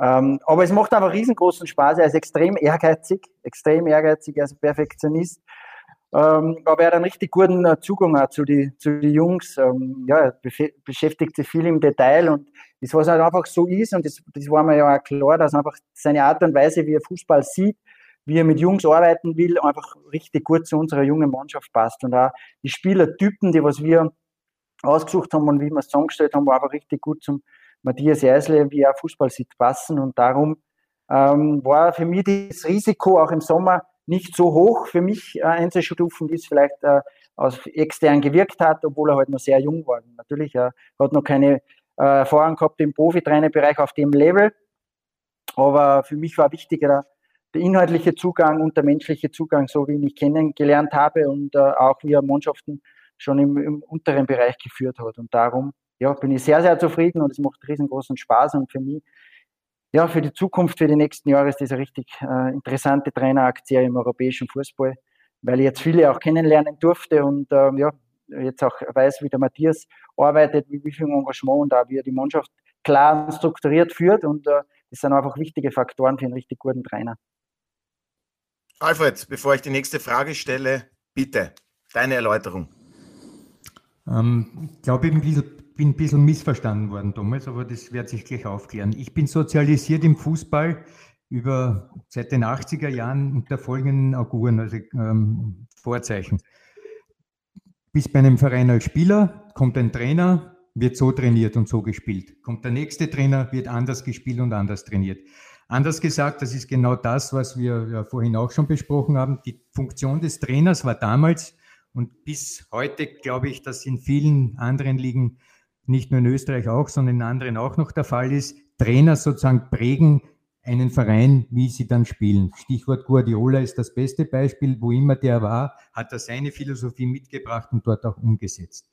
ähm, aber es macht einfach riesengroßen Spaß. Er ist extrem ehrgeizig, extrem ehrgeizig, er ist Perfektionist. Ähm, aber er hat einen richtig guten äh, Zugang auch zu den zu die Jungs. Ähm, ja, er beschäftigt sich viel im Detail und das, was halt einfach so ist, und das, das war mir ja auch klar, dass einfach seine Art und Weise, wie er Fußball sieht, wie er mit Jungs arbeiten will, einfach richtig gut zu unserer jungen Mannschaft passt. Und auch die Spielertypen, die was wir ausgesucht haben und wie wir es zusammengestellt haben, war einfach richtig gut zum Matthias Eisle, wie er Fußball sieht, passen. Und darum ähm, war für mich das Risiko auch im Sommer, nicht so hoch für mich äh, einzustufen, wie es vielleicht äh, aus extern gewirkt hat, obwohl er halt noch sehr jung war. Natürlich, er hat noch keine äh, Erfahrung gehabt im Profitrainerbereich auf dem Level, aber für mich war wichtiger der, inhaltliche Zugang und der menschliche Zugang, so wie ich ihn kennengelernt habe und auch wie er Mannschaften schon im, im, unteren Bereich geführt hat. Und darum ja, bin ich sehr, sehr zufrieden und es macht riesengroßen Spaß und für mich ja, für die Zukunft, für die nächsten Jahre ist das eine richtig äh, interessante Traineraktie im europäischen Fußball, weil ich jetzt viele auch kennenlernen durfte und ähm, ja, jetzt auch weiß, wie der Matthias arbeitet, wie, wie viel Engagement und auch wie er die Mannschaft klar und strukturiert führt und äh, das sind einfach wichtige Faktoren für einen richtig guten Trainer. Alfred, bevor ich die nächste Frage stelle, bitte deine Erläuterung. Ähm, ich glaube, ich bin ein bisschen missverstanden worden damals, aber das wird sich gleich aufklären. Ich bin sozialisiert im Fußball über seit den 80er Jahren unter folgenden Auguren, also ähm, Vorzeichen. Bis bei einem Verein als Spieler, kommt ein Trainer, wird so trainiert und so gespielt. Kommt der nächste Trainer, wird anders gespielt und anders trainiert. Anders gesagt, das ist genau das, was wir ja vorhin auch schon besprochen haben. Die Funktion des Trainers war damals und bis heute glaube ich, dass in vielen anderen Ligen, nicht nur in Österreich auch, sondern in anderen auch noch der Fall ist, Trainer sozusagen prägen einen Verein, wie sie dann spielen. Stichwort Guardiola ist das beste Beispiel. Wo immer der war, hat er seine Philosophie mitgebracht und dort auch umgesetzt.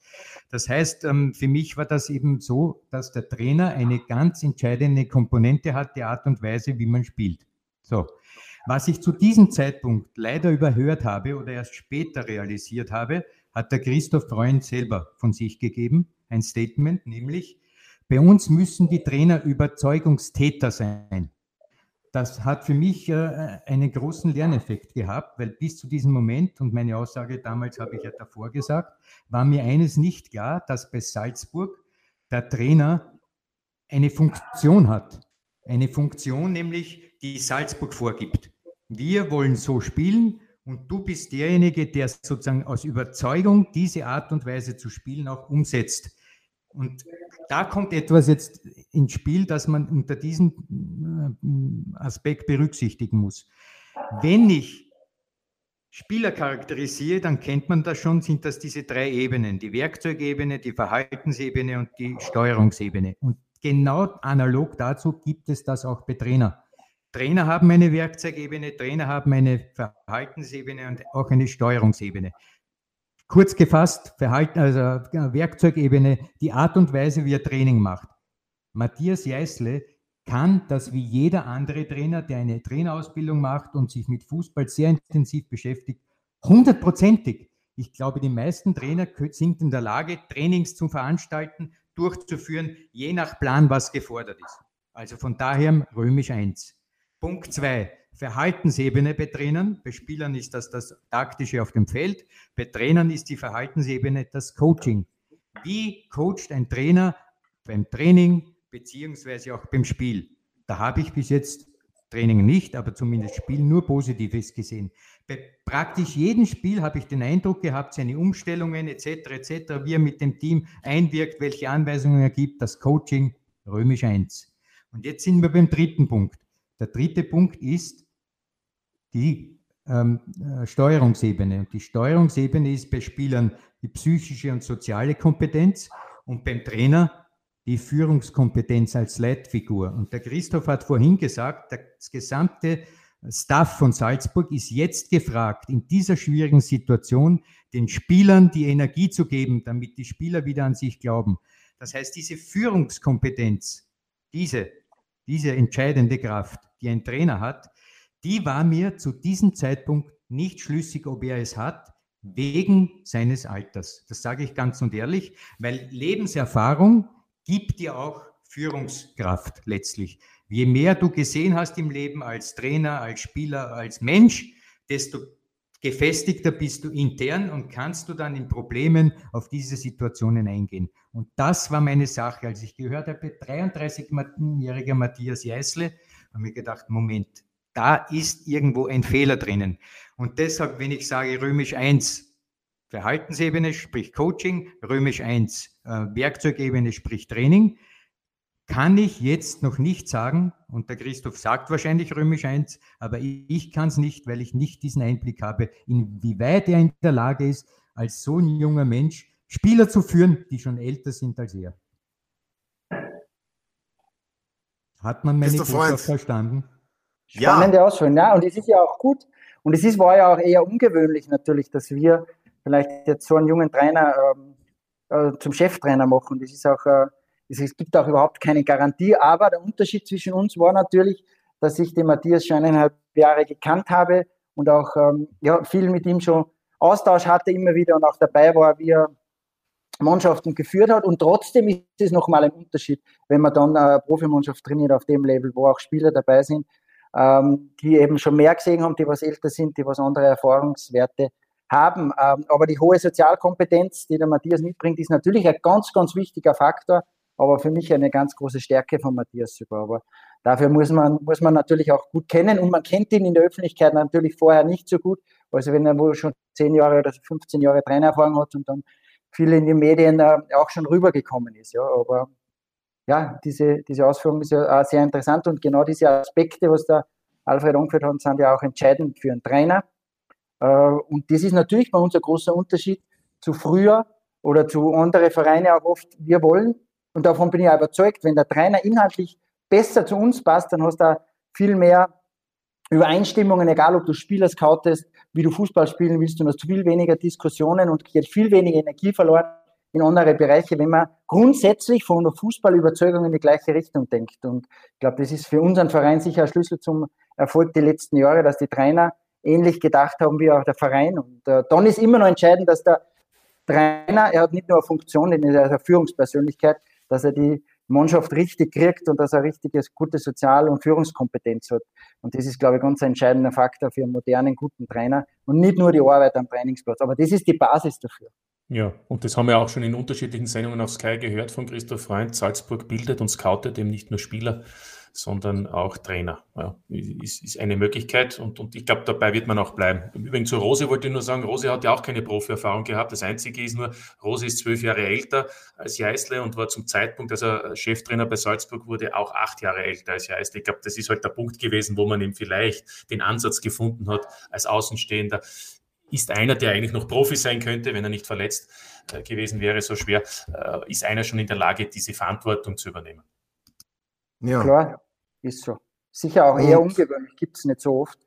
Das heißt, ähm, für mich war das eben so, dass der Trainer eine ganz entscheidende Komponente hat, die Art und Weise, wie man spielt. So. Was ich zu diesem Zeitpunkt leider überhört habe oder erst später realisiert habe, hat der Christoph Freund selber von sich gegeben, ein Statement, nämlich, bei uns müssen die Trainer Überzeugungstäter sein. Das hat für mich äh, einen großen Lerneffekt gehabt, weil bis zu diesem Moment, und meine Aussage damals habe ich ja davor gesagt, war mir eines nicht klar, dass bei Salzburg der Trainer eine Funktion hat. Eine Funktion nämlich, die Salzburg vorgibt wir wollen so spielen und du bist derjenige, der sozusagen aus Überzeugung diese Art und Weise zu spielen auch umsetzt. Und da kommt etwas jetzt ins Spiel, das man unter diesem äh, Aspekt berücksichtigen muss. Wenn ich Spieler charakterisiere, dann kennt man das schon, sind das diese drei Ebenen, die Werkzeugebene, die Verhaltensebene und die Steuerungsebene. Und genau analog dazu gibt es das auch bei Trainer. Trainer haben eine Werkzeugebene, Trainer haben eine Verhaltensebene und auch eine Steuerungsebene. Kurz gefasst, Verhalten, also Werkzeugebene, die Art und Weise, wie er Training macht. Matthias Jeißle kann das wie jeder andere Trainer, der eine Trainerausbildung macht und sich mit Fußball sehr intensiv beschäftigt, hundertprozentig. Ich glaube, die meisten Trainer sind in der Lage, Trainings zu veranstalten, durchzuführen, je nach Plan, was gefordert ist. Also von daher römisch 1. Punkt 2. Verhaltensebene bei Trainern. Bei Spielern ist das das Taktische auf dem Feld. Bei Trainern ist die Verhaltensebene das Coaching. Wie coacht ein Trainer beim Training beziehungsweise auch beim Spiel? Da habe ich bis jetzt Training nicht, aber zumindest Spiel nur Positives gesehen. Bei praktisch jedem Spiel habe ich den Eindruck gehabt, seine Umstellungen etc. etc., wie er mit dem Team einwirkt, welche Anweisungen er gibt, das Coaching römisch 1. Und jetzt sind wir beim dritten Punkt. Der dritte Punkt ist die ähm, äh, Steuerungsebene. Und die Steuerungsebene ist bei Spielern die psychische und soziale Kompetenz und beim Trainer die Führungskompetenz als Leitfigur. Und der Christoph hat vorhin gesagt, das gesamte Staff von Salzburg ist jetzt gefragt, in dieser schwierigen Situation den Spielern die Energie zu geben, damit die Spieler wieder an sich glauben. Das heißt, diese Führungskompetenz, diese, diese entscheidende Kraft, die ein Trainer hat, die war mir zu diesem Zeitpunkt nicht schlüssig, ob er es hat, wegen seines Alters. Das sage ich ganz und ehrlich, weil Lebenserfahrung gibt dir auch Führungskraft letztlich. Je mehr du gesehen hast im Leben als Trainer, als Spieler, als Mensch, desto gefestigter bist du intern und kannst du dann in Problemen auf diese Situationen eingehen. Und das war meine Sache, als ich gehört habe, 33-jähriger Matthias Jeißle, habe ich gedacht, Moment, da ist irgendwo ein Fehler drinnen. Und deshalb, wenn ich sage römisch 1, Verhaltensebene, sprich Coaching, römisch 1, äh, Werkzeugebene, sprich Training, kann ich jetzt noch nicht sagen, und der Christoph sagt wahrscheinlich römisch 1, aber ich kann es nicht, weil ich nicht diesen Einblick habe, inwieweit er in der Lage ist, als so ein junger Mensch Spieler zu führen, die schon älter sind als er. Hat man meine Botschaft verstanden? Spannende ja. Ausführung. Ja, und es ist ja auch gut. Und es ist, war ja auch eher ungewöhnlich natürlich, dass wir vielleicht jetzt so einen jungen Trainer ähm, äh, zum Cheftrainer machen. Es ist auch, äh, es, gibt auch überhaupt keine Garantie. Aber der Unterschied zwischen uns war natürlich, dass ich den Matthias schon eineinhalb Jahre gekannt habe und auch ähm, ja, viel mit ihm schon Austausch hatte immer wieder und auch dabei war, wie er Mannschaften geführt hat. Und trotzdem ist es nochmal ein Unterschied, wenn man dann eine Profimannschaft trainiert auf dem Level, wo auch Spieler dabei sind, ähm, die eben schon mehr gesehen haben, die was älter sind, die was andere Erfahrungswerte haben. Ähm, aber die hohe Sozialkompetenz, die der Matthias mitbringt, ist natürlich ein ganz, ganz wichtiger Faktor, aber für mich eine ganz große Stärke von Matthias sogar. Aber dafür muss man, muss man natürlich auch gut kennen und man kennt ihn in der Öffentlichkeit natürlich vorher nicht so gut. Also wenn er wohl schon 10 Jahre oder 15 Jahre Trainererfahrung hat und dann viel in den Medien äh, auch schon rübergekommen ist. Ja, aber ja, diese, diese Ausführung ist ja auch sehr interessant und genau diese Aspekte, was der Alfred angeführt hat, sind ja auch entscheidend für einen Trainer. Äh, und das ist natürlich bei uns ein großer Unterschied zu früher oder zu anderen Vereinen auch oft. Wir wollen, und davon bin ich auch überzeugt, wenn der Trainer inhaltlich besser zu uns passt, dann hast du viel mehr Übereinstimmungen, egal ob du Spieler scoutest, wie du Fußball spielen willst, du hast viel weniger Diskussionen und geht viel weniger Energie verloren in andere Bereiche, wenn man grundsätzlich von der Fußballüberzeugung in die gleiche Richtung denkt. Und ich glaube, das ist für unseren Verein sicher ein Schlüssel zum Erfolg die letzten Jahre, dass die Trainer ähnlich gedacht haben wie auch der Verein. Und äh, dann ist immer noch entscheidend, dass der Trainer, er hat nicht nur eine Funktion, er ist eine Führungspersönlichkeit, dass er die Mannschaft richtig kriegt und dass er richtige gute Sozial- und Führungskompetenz hat. Und das ist, glaube ich, ganz ein entscheidender Faktor für einen modernen, guten Trainer und nicht nur die Arbeit am Trainingsplatz. Aber das ist die Basis dafür. Ja, und das haben wir auch schon in unterschiedlichen Sendungen auf Sky gehört von Christoph Freund. Salzburg bildet und scoutet eben nicht nur Spieler, sondern auch Trainer. Ja, ist, ist eine Möglichkeit und, und ich glaube, dabei wird man auch bleiben. Im Übrigen zu Rose wollte ich nur sagen, Rose hat ja auch keine Profi-Erfahrung gehabt. Das Einzige ist nur, Rose ist zwölf Jahre älter als Jeißle und war zum Zeitpunkt, als er Cheftrainer bei Salzburg wurde, auch acht Jahre älter als Jeißle. Ich glaube, das ist halt der Punkt gewesen, wo man ihm vielleicht den Ansatz gefunden hat als Außenstehender ist einer, der eigentlich noch Profi sein könnte, wenn er nicht verletzt äh, gewesen wäre, so schwer, äh, ist einer schon in der Lage, diese Verantwortung zu übernehmen. Ja. Klar, ist so. Sicher auch eher ungewöhnlich, gibt es nicht so oft.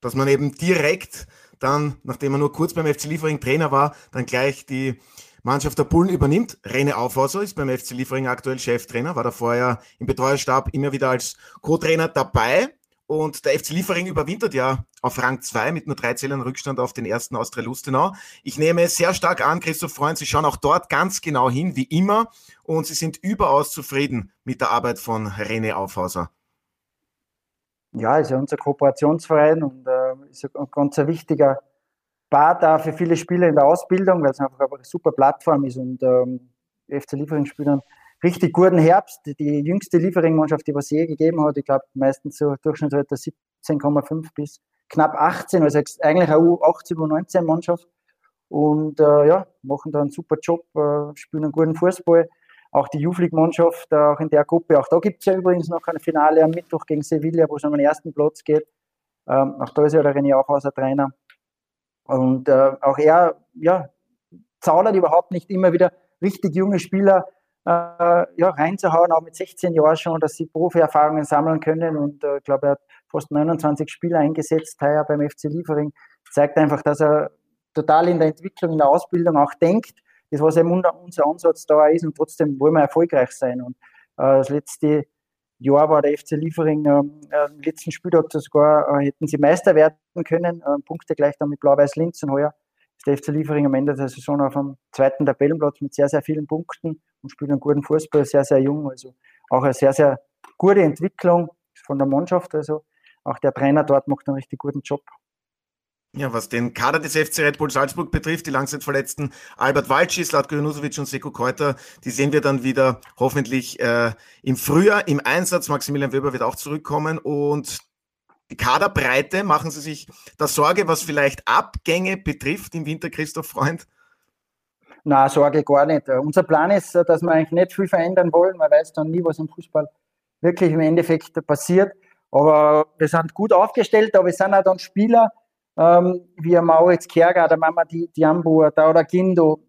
Dass man eben direkt dann, nachdem man nur kurz beim FC Liefering Trainer war, dann gleich die Mannschaft der Bullen übernimmt. Rene Aufhauser ist beim FC Liefering aktuell Cheftrainer, war da vorher im Betreuerstab immer wieder als Co-Trainer dabei. Und der FC Liefering überwintert ja auf Rang 2 mit nur drei Zählern Rückstand auf den ersten Austria Lustenau. Ich nehme sehr stark an, Christoph Freund, Sie schauen auch dort ganz genau hin, wie immer. Und Sie sind überaus zufrieden mit der Arbeit von René Aufhauser. Ja, ist ja unser Kooperationsverein und äh, ist ein ganz wichtiger Part da für viele Spieler in der Ausbildung, weil es einfach eine super Plattform ist und ähm, FC Liefering spielen richtig guten Herbst. Die jüngste Liefering-Mannschaft, die was je gegeben hat, ich glaube meistens so Durchschnittsalter 17,5 bis knapp 18, also eigentlich eine U18, U19 Mannschaft. Und äh, ja, machen da einen super Job, äh, spielen einen guten Fußball. Auch die Juflig-Mannschaft, äh, auch in der Gruppe, auch da gibt es ja übrigens noch ein Finale am Mittwoch gegen Sevilla, wo es um den ersten Platz geht. Ähm, auch da ist ja der René Aufhauser Trainer. Und äh, auch er, ja, zaudert überhaupt nicht immer wieder richtig junge Spieler ja, reinzuhauen, auch mit 16 Jahren schon, dass sie Profi-Erfahrungen sammeln können. Und äh, ich glaube, er hat fast 29 Spieler eingesetzt, heuer beim FC Liefering. Zeigt einfach, dass er total in der Entwicklung, in der Ausbildung auch denkt. Das, was eben unser Ansatz da ist und trotzdem wollen wir erfolgreich sein. Und äh, das letzte Jahr war der FC Liefering, ähm, äh, letzten Spieltag sogar, äh, hätten sie Meister werden können, äh, Punkte gleich dann mit Blau-Weiß Linz und heuer ist der FC Liefering am Ende der Saison auf dem zweiten Tabellenplatz mit sehr, sehr vielen Punkten und spielt einen guten Fußball, sehr, sehr jung. Also auch eine sehr, sehr gute Entwicklung von der Mannschaft. Also auch der Trainer dort macht einen richtig guten Job. Ja, was den Kader des FC Red Bull Salzburg betrifft, die langzeitverletzten Albert Walci, Slatko Junusovic und Seko Keuter, die sehen wir dann wieder hoffentlich äh, im Frühjahr im Einsatz. Maximilian Weber wird auch zurückkommen und die Kaderbreite, machen Sie sich da Sorge, was vielleicht Abgänge betrifft im Winter, Christoph Freund? Na, Sorge gar nicht. Unser Plan ist, dass wir eigentlich nicht viel verändern wollen. Man weiß dann nie, was im Fußball wirklich im Endeffekt passiert. Aber wir sind gut aufgestellt, aber wir sind auch dann Spieler, ähm, wie Mauritz Kerger, der Mama Diambo, da oder Gindo.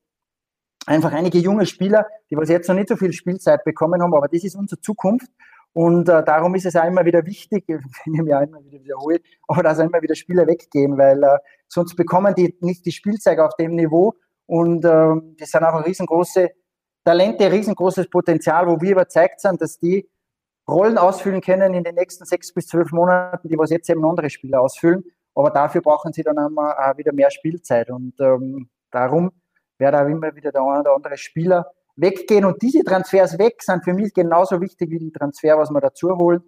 Einfach einige junge Spieler, die was jetzt noch nicht so viel Spielzeit bekommen haben, aber das ist unsere Zukunft. Und äh, darum ist es auch immer wieder wichtig, <laughs> wenn ich mich auch immer wieder wiederhole, aber dass auch immer wieder Spieler weggehen, weil äh, sonst bekommen die nicht die Spielzeit auf dem Niveau. Und äh, das sind einfach riesengroße Talente, riesengroßes Potenzial, wo wir überzeugt sind, dass die Rollen ausfüllen können in den nächsten sechs bis zwölf Monaten, die was jetzt eben andere Spieler ausfüllen. Aber dafür brauchen sie dann auch wieder mehr Spielzeit. Und ähm, darum wird auch immer wieder der eine oder andere Spieler weggehen. Und diese Transfers weg sind für mich genauso wichtig wie die Transfer, was wir dazu holen,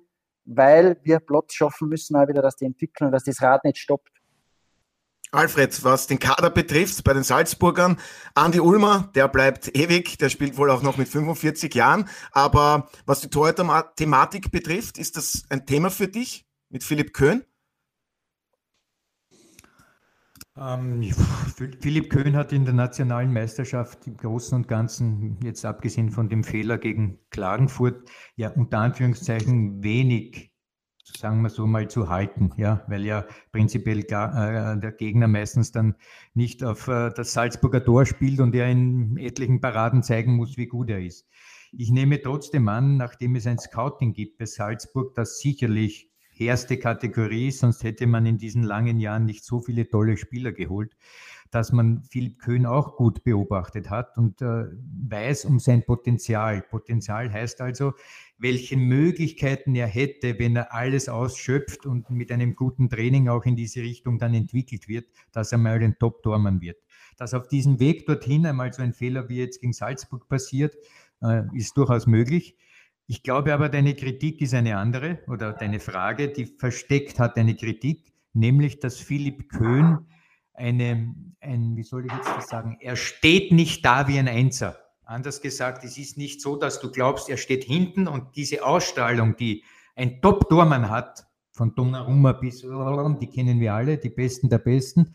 weil wir Platz schaffen müssen, auch wieder, dass die Entwicklung, dass das Rad nicht stoppt. Alfred, was den Kader betrifft, bei den Salzburgern, Andi Ulmer, der bleibt ewig, der spielt wohl auch noch mit 45 Jahren. Aber was die Torhüter-Thematik betrifft, ist das ein Thema für dich mit Philipp Köhn? Ähm, Philipp Köhn hat in der nationalen Meisterschaft im Großen und Ganzen, jetzt abgesehen von dem Fehler gegen Klagenfurt, ja unter Anführungszeichen wenig, sagen wir so mal, zu halten, ja, weil ja prinzipiell gar, äh, der Gegner meistens dann nicht auf äh, das Salzburger Tor spielt und er in etlichen Paraden zeigen muss, wie gut er ist. Ich nehme trotzdem an, nachdem es ein Scouting gibt bei Salzburg, das sicherlich erste Kategorie, sonst hätte man in diesen langen Jahren nicht so viele tolle Spieler geholt, dass man Philipp Köhn auch gut beobachtet hat und äh, weiß um sein Potenzial. Potenzial heißt also, welche Möglichkeiten er hätte, wenn er alles ausschöpft und mit einem guten Training auch in diese Richtung dann entwickelt wird, dass er mal ein Top-Tormann wird. Dass auf diesem Weg dorthin einmal so ein Fehler wie jetzt gegen Salzburg passiert, äh, ist durchaus möglich. Ich glaube aber, deine Kritik ist eine andere oder deine Frage, die versteckt hat eine Kritik, nämlich, dass Philipp Köhn eine, ein, wie soll ich jetzt das sagen, er steht nicht da wie ein Einser. Anders gesagt, es ist nicht so, dass du glaubst, er steht hinten und diese Ausstrahlung, die ein Top-Tormann hat, von Donnarumma bis, die kennen wir alle, die Besten der Besten,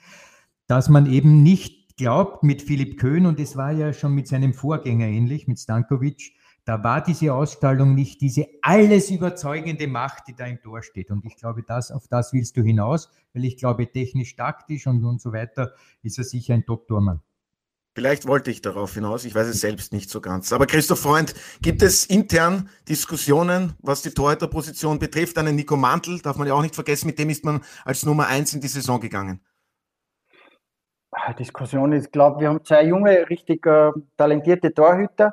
dass man eben nicht glaubt mit Philipp Köhn, und es war ja schon mit seinem Vorgänger ähnlich, mit Stankovic, da war diese Ausstrahlung nicht diese alles überzeugende Macht, die da im Tor steht. Und ich glaube, das, auf das willst du hinaus, weil ich glaube, technisch, taktisch und, und so weiter ist er sicher ein Top-Tormann. Vielleicht wollte ich darauf hinaus, ich weiß es selbst nicht so ganz. Aber Christoph Freund, gibt es intern Diskussionen, was die Torhüterposition betrifft? Einen Nico Mantel, darf man ja auch nicht vergessen, mit dem ist man als Nummer eins in die Saison gegangen. Ah, Diskussion ist, ich glaube, wir haben zwei junge, richtig äh, talentierte Torhüter.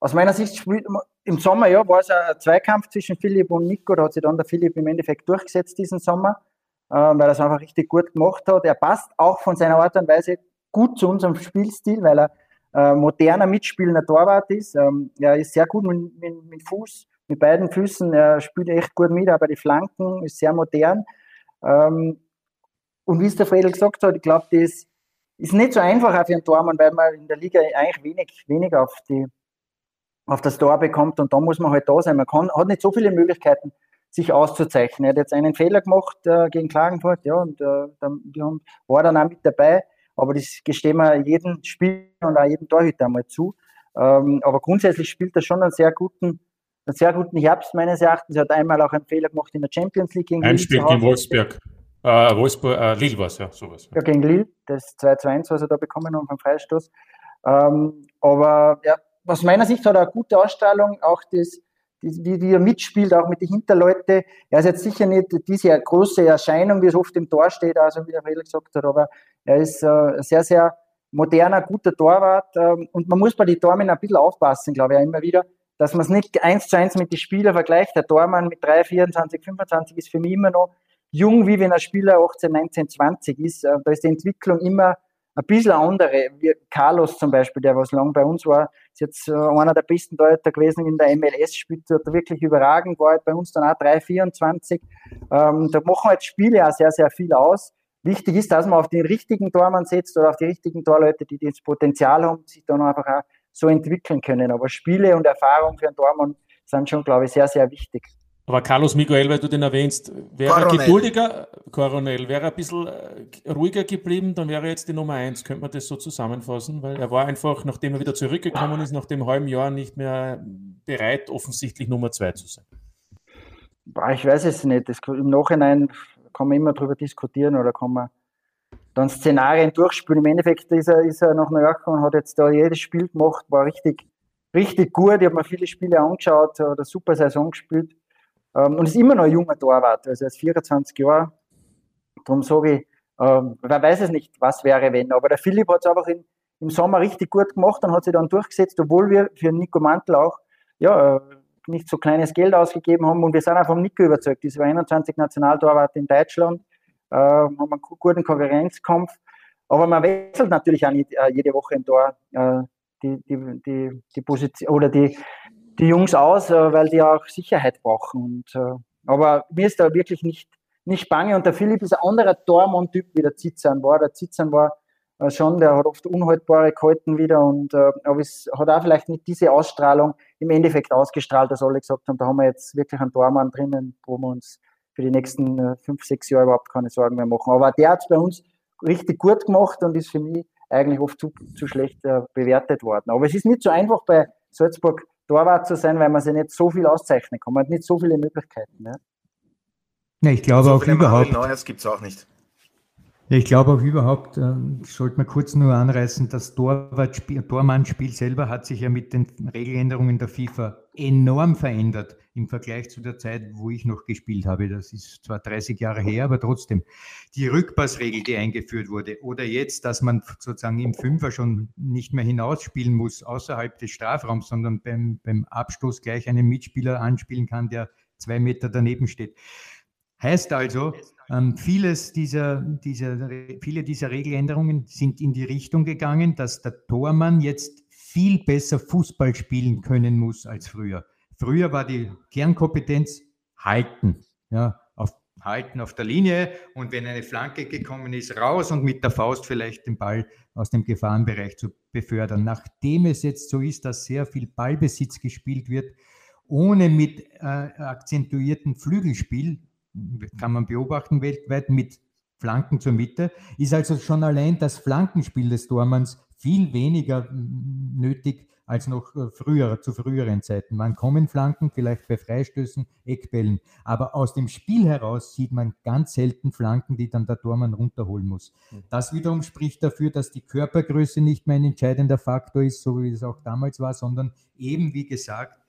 Aus meiner Sicht spielt im Sommer ja, war es ein Zweikampf zwischen Philipp und Nico. Da hat sich dann der Philipp im Endeffekt durchgesetzt diesen Sommer, äh, weil er es einfach richtig gut gemacht hat. Er passt auch von seiner Art und Weise gut zu unserem Spielstil, weil er äh, moderner mitspielender Torwart ist. Ähm, er ist sehr gut mit, mit, mit, Fuß, mit beiden Füßen. Er spielt echt gut mit, aber die Flanken ist sehr modern. Ähm, und wie es der Fredel gesagt hat, ich glaube, das ist nicht so einfach auch für einen Tormann, weil man in der Liga eigentlich wenig, wenig auf die auf das Tor bekommt und da muss man halt da sein. Man kann, hat nicht so viele Möglichkeiten, sich auszuzeichnen. Er hat jetzt einen Fehler gemacht äh, gegen Klagenfurt, ja, und äh, die haben, war dann auch mit dabei, aber das gestehen wir jedem Spieler und auch jedem Torhüter einmal zu. Ähm, aber grundsätzlich spielt er schon einen sehr guten, einen sehr guten Herbst meines Erachtens. Er hat einmal auch einen Fehler gemacht in der Champions League gegen Ein Spiel gegen Wolfsberg. Äh, Wolfsburg, äh, Lille war es, ja, sowas. Ja, gegen Lille, das 2-2-1, was er da bekommen hat vom Freistoß. Ähm, aber ja, aus meiner Sicht hat er eine gute Ausstrahlung, auch das, wie, wie er mitspielt, auch mit den Hinterleuten. Er ist jetzt sicher nicht diese große Erscheinung, wie es oft im Tor steht, also wie der Fredel gesagt hat, aber er ist äh, sehr, sehr moderner, guter Torwart. Ähm, und man muss bei den Tormen ein bisschen aufpassen, glaube ich, immer wieder, dass man es nicht eins zu eins mit den Spielern vergleicht. Der Tormann mit 3, 24, 25 ist für mich immer noch jung, wie wenn ein Spieler 18, 19, 20 ist. Äh, da ist die Entwicklung immer ein bisschen andere. Wie Carlos zum Beispiel, der was lang bei uns war, ist jetzt äh, einer der besten Deuter gewesen in der MLS, spielt dort wirklich überragend, war halt bei uns dann auch 3, 24. Ähm, da machen halt Spiele auch sehr, sehr viel aus. Wichtig ist, dass man auf den richtigen Tormann setzt oder auf die richtigen Torleute, die das Potenzial haben, sich dann einfach auch so entwickeln können. Aber Spiele und Erfahrung für einen Tormann sind schon, glaube ich, sehr, sehr wichtig. Aber Carlos Miguel, weil du den erwähnst, wäre er geduldiger, Coronel, wäre ein bisschen äh, ruhiger geblieben, dann wäre er jetzt die Nummer eins. Könnte man das so zusammenfassen? Weil er war einfach, nachdem er wieder zurückgekommen ist, nach dem halben Jahr nicht mehr bereit, offensichtlich Nummer zwei zu sein. Ich weiß es nicht. Das, Im Nachhinein kann man immer darüber diskutieren oder kann man dann Szenarien durchspielen. Im Endeffekt ist er, ist er nach New York und hat jetzt da jedes Spiel gemacht, war richtig, richtig gut. Ich habe mir viele Spiele angeschaut, hat eine super Saison gespielt ähm, und ist immer noch ein junger Torwart, also er ist 24 Jahre. Darum sage ich, ähm, wer weiß es nicht, was wäre, wenn. Aber der Philipp hat es einfach in, im Sommer richtig gut gemacht und hat sich dann durchgesetzt, obwohl wir für Nico Mantel auch ja, äh, nicht so kleines Geld ausgegeben haben. Und wir sind auch vom Nico überzeugt. Das war 21 Nationaltorwart in Deutschland, äh, haben einen guten Konkurrenzkampf. Aber man wechselt natürlich auch nicht äh, jede Woche im Tor äh, die, die, die, die Position oder die, die Jungs aus, äh, weil die auch Sicherheit brauchen. Und, äh, aber mir ist da wirklich nicht, nicht bange. Und der Philipp ist ein anderer Tormann-Typ wie der Zitzan war. Der Zitzan war äh, schon, der hat oft unhaltbare gehalten wieder. Und, aber es hat auch vielleicht nicht diese Ausstrahlung im Endeffekt ausgestrahlt, dass alle gesagt haben, da haben wir jetzt wirklich einen Tormann drinnen, wo wir uns für die nächsten fünf, sechs Jahre überhaupt keine Sorgen mehr machen. Aber der hat es bei uns richtig gut gemacht und ist für mich eigentlich oft zu, zu schlecht bewertet worden. Aber es ist nicht so einfach bei Salzburg Torwart zu sein, weil man sich nicht so viel auszeichnen kann. Man hat nicht so viele Möglichkeiten. Ja, ja ich glaube so auch überhaupt. Neues gibt es auch nicht. Ich glaube auch überhaupt, äh, sollte man kurz nur anreißen, das Tormannspiel selber hat sich ja mit den Regeländerungen der FIFA enorm verändert im Vergleich zu der Zeit, wo ich noch gespielt habe. Das ist zwar 30 Jahre her, aber trotzdem. Die Rückpassregel, die eingeführt wurde, oder jetzt, dass man sozusagen im Fünfer schon nicht mehr hinausspielen muss, außerhalb des Strafraums, sondern beim, beim Abstoß gleich einen Mitspieler anspielen kann, der zwei Meter daneben steht. Heißt also, ähm, vieles dieser, dieser, viele dieser Regeländerungen sind in die Richtung gegangen, dass der Tormann jetzt viel besser Fußball spielen können muss als früher. Früher war die Kernkompetenz halten, ja, auf halten auf der Linie und wenn eine Flanke gekommen ist, raus und mit der Faust vielleicht den Ball aus dem Gefahrenbereich zu befördern. Nachdem es jetzt so ist, dass sehr viel Ballbesitz gespielt wird, ohne mit äh, akzentuierten Flügelspiel, kann man beobachten weltweit, mit Flanken zur Mitte, ist also schon allein das Flankenspiel des Tormanns viel weniger nötig als noch äh, früher, zu früheren Zeiten. Man kommen Flanken, vielleicht bei Freistößen, Eckbällen, aber aus dem Spiel heraus sieht man ganz selten Flanken, die dann der Tormann runterholen muss. Mhm. Das wiederum spricht dafür, dass die Körpergröße nicht mehr ein entscheidender Faktor ist, so wie es auch damals war, sondern eben, wie gesagt,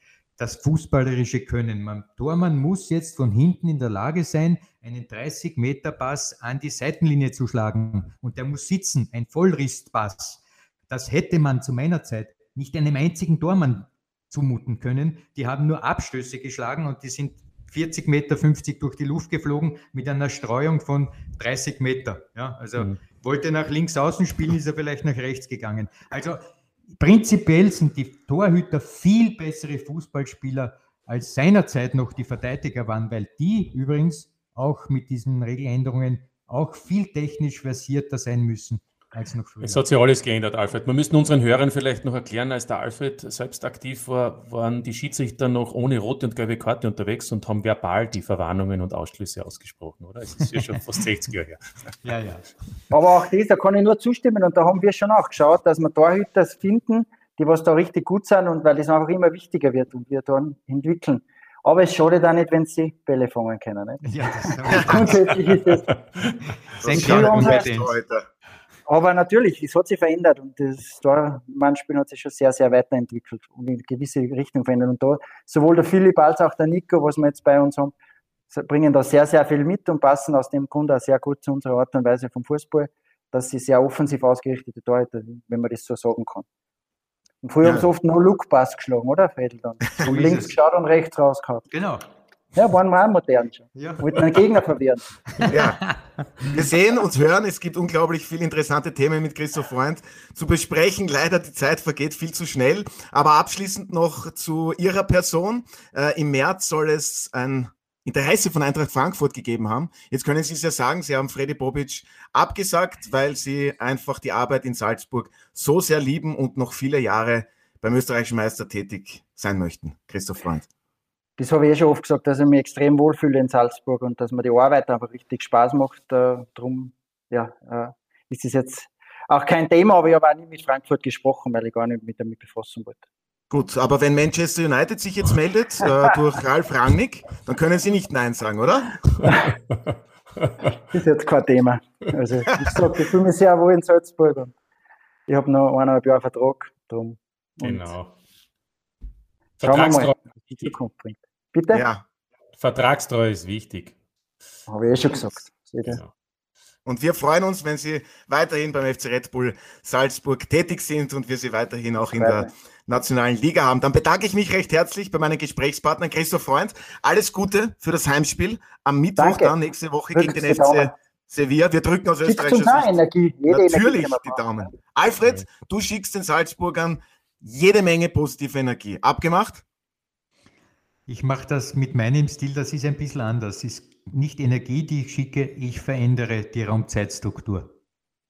das fußballerische Können. Man, Tormann muss jetzt von hinten in der Lage sein, einen 30-Meter-Pass an die Seitenlinie zu schlagen. Und der muss sitzen, ein Vollristpass. Das hätte man zu meiner Zeit nicht einem einzigen Tormann zumuten können. Die haben nur Abstöße geschlagen und die sind 40 Meter, 50 durch die Luft geflogen mit einer Streuung von 30 Meter. Ja, also mhm. wollte nach links außen spielen, ist er vielleicht nach rechts gegangen. Also prinzipiell sind die Torhüter viel bessere Fußballspieler als seinerzeit noch die Verteidiger waren, weil die übrigens auch mit diesen Regeländerungen auch viel technisch versierter sein müssen als noch früher. Es hat sich alles geändert, Alfred. Wir müssen unseren Hörern vielleicht noch erklären, als der Alfred selbst aktiv war, waren die Schiedsrichter noch ohne rote und gelbe Karte unterwegs und haben verbal die Verwarnungen und Ausschlüsse ausgesprochen, oder? Es ist ja schon fast <laughs> 60 Jahre her. Ja, ja. Aber auch das, da kann ich nur zustimmen und da haben wir schon auch geschaut, dass wir Torhüter finden, die was da richtig gut sind und weil das einfach immer wichtiger wird und wir dann entwickeln. Aber es schadet auch nicht, wenn sie Bälle fangen können. Nicht? Ja, das <laughs> Grundsätzlich ist es. Das, das aber natürlich, es hat sich verändert und das Tormannspiel hat sich schon sehr, sehr weiterentwickelt und in gewisse Richtung verändert. Und da sowohl der Philipp als auch der Nico, was wir jetzt bei uns haben, bringen da sehr, sehr viel mit und passen aus dem Grund auch sehr gut zu unserer Art und Weise vom Fußball, dass sie sehr offensiv ausgerichtete Torhüter, wenn man das so sagen kann. Und früher ja. haben sie oft nur Look-Pass geschlagen, oder, Fedel dann? So links geschaut und rechts rausgehauen. Genau. Ja, waren wir auch modern schon. Ja. Wollten einen Gegner verwehren. <laughs> Ja. Wir sehen und hören, es gibt unglaublich viele interessante Themen mit Christoph Freund zu besprechen. Leider, die Zeit vergeht viel zu schnell. Aber abschließend noch zu Ihrer Person. Äh, Im März soll es ein Interesse von Eintracht Frankfurt gegeben haben. Jetzt können Sie es ja sagen, Sie haben Freddy Bobic abgesagt, weil Sie einfach die Arbeit in Salzburg so sehr lieben und noch viele Jahre beim österreichischen Meister tätig sein möchten. Christoph Freund das habe ich eh schon oft gesagt, dass ich mich extrem wohlfühle in Salzburg und dass mir die Arbeit einfach richtig Spaß macht. Äh, drum ja, äh, ist das jetzt auch kein Thema, aber ich habe auch nicht mit Frankfurt gesprochen, weil ich gar nicht mit damit befassen wollte. Gut, aber wenn Manchester United sich jetzt meldet äh, <laughs> durch Ralf Rangnick, dann können Sie nicht Nein sagen, oder? das <laughs> ist jetzt kein Thema. Also ich sage, ich fühle mich sehr wohl in Salzburg und ich habe noch eineinhalb Jahre Vertrag. Drum. Genau. Schauen wir mal, was die Zukunft bringt. Bitte? Ja. Vertragstreue ist wichtig. Habe ich eh schon gesagt. Genau. Und wir freuen uns, wenn Sie weiterhin beim FC Red Bull Salzburg tätig sind und wir Sie weiterhin auch in der nationalen Liga haben. Dann bedanke ich mich recht herzlich bei meinen Gesprächspartnern Christoph Freund. Alles Gute für das Heimspiel am Mittwoch Danke. dann nächste Woche Drückt gegen den FC Daumen. Sevilla. Wir drücken aus österreichischer Energie. Jede Natürlich Energie, die Daumen. Alfred, du schickst den Salzburgern jede Menge positive Energie. Abgemacht? Ich mache das mit meinem Stil, das ist ein bisschen anders. Es ist nicht Energie, die ich schicke, ich verändere die Raumzeitstruktur.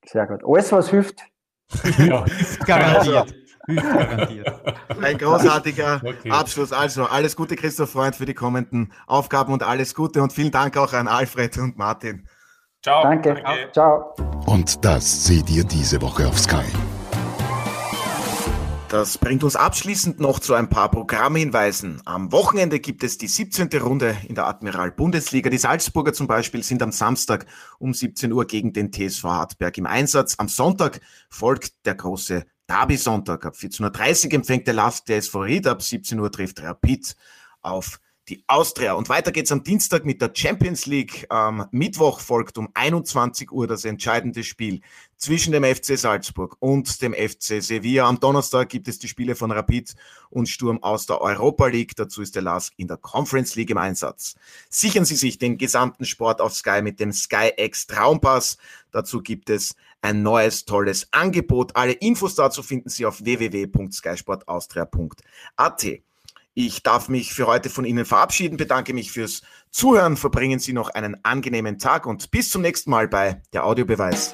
Sehr gut. Alles, was hilft. <laughs> Ja, hilft garantiert. Hilft garantiert. Ein großartiger <laughs> okay. Abschluss. Also, alles Gute, Christoph Freund, für die kommenden Aufgaben und alles Gute und vielen Dank auch an Alfred und Martin. Ciao. Danke. Danke. Ciao. Und das seht ihr diese Woche auf Sky. Das bringt uns abschließend noch zu ein paar Programmhinweisen. Am Wochenende gibt es die 17. Runde in der Admiral Bundesliga. Die Salzburger zum Beispiel sind am Samstag um 17 Uhr gegen den TSV Hartberg im Einsatz. Am Sonntag folgt der große Derby-Sonntag. Ab 14.30 Uhr empfängt der Last der SV Ried. Ab 17 Uhr trifft Rapid auf die Austria. Und weiter geht's am Dienstag mit der Champions League. Am Mittwoch folgt um 21 Uhr das entscheidende Spiel zwischen dem FC Salzburg und dem FC Sevilla. Am Donnerstag gibt es die Spiele von Rapid und Sturm aus der Europa League. Dazu ist der LASK in der Conference League im Einsatz. Sichern Sie sich den gesamten Sport auf Sky mit dem Sky X Traumpass. Dazu gibt es ein neues tolles Angebot. Alle Infos dazu finden Sie auf www.skysportaustria.at. Ich darf mich für heute von Ihnen verabschieden, bedanke mich fürs Zuhören, verbringen Sie noch einen angenehmen Tag und bis zum nächsten Mal bei der Audiobeweis.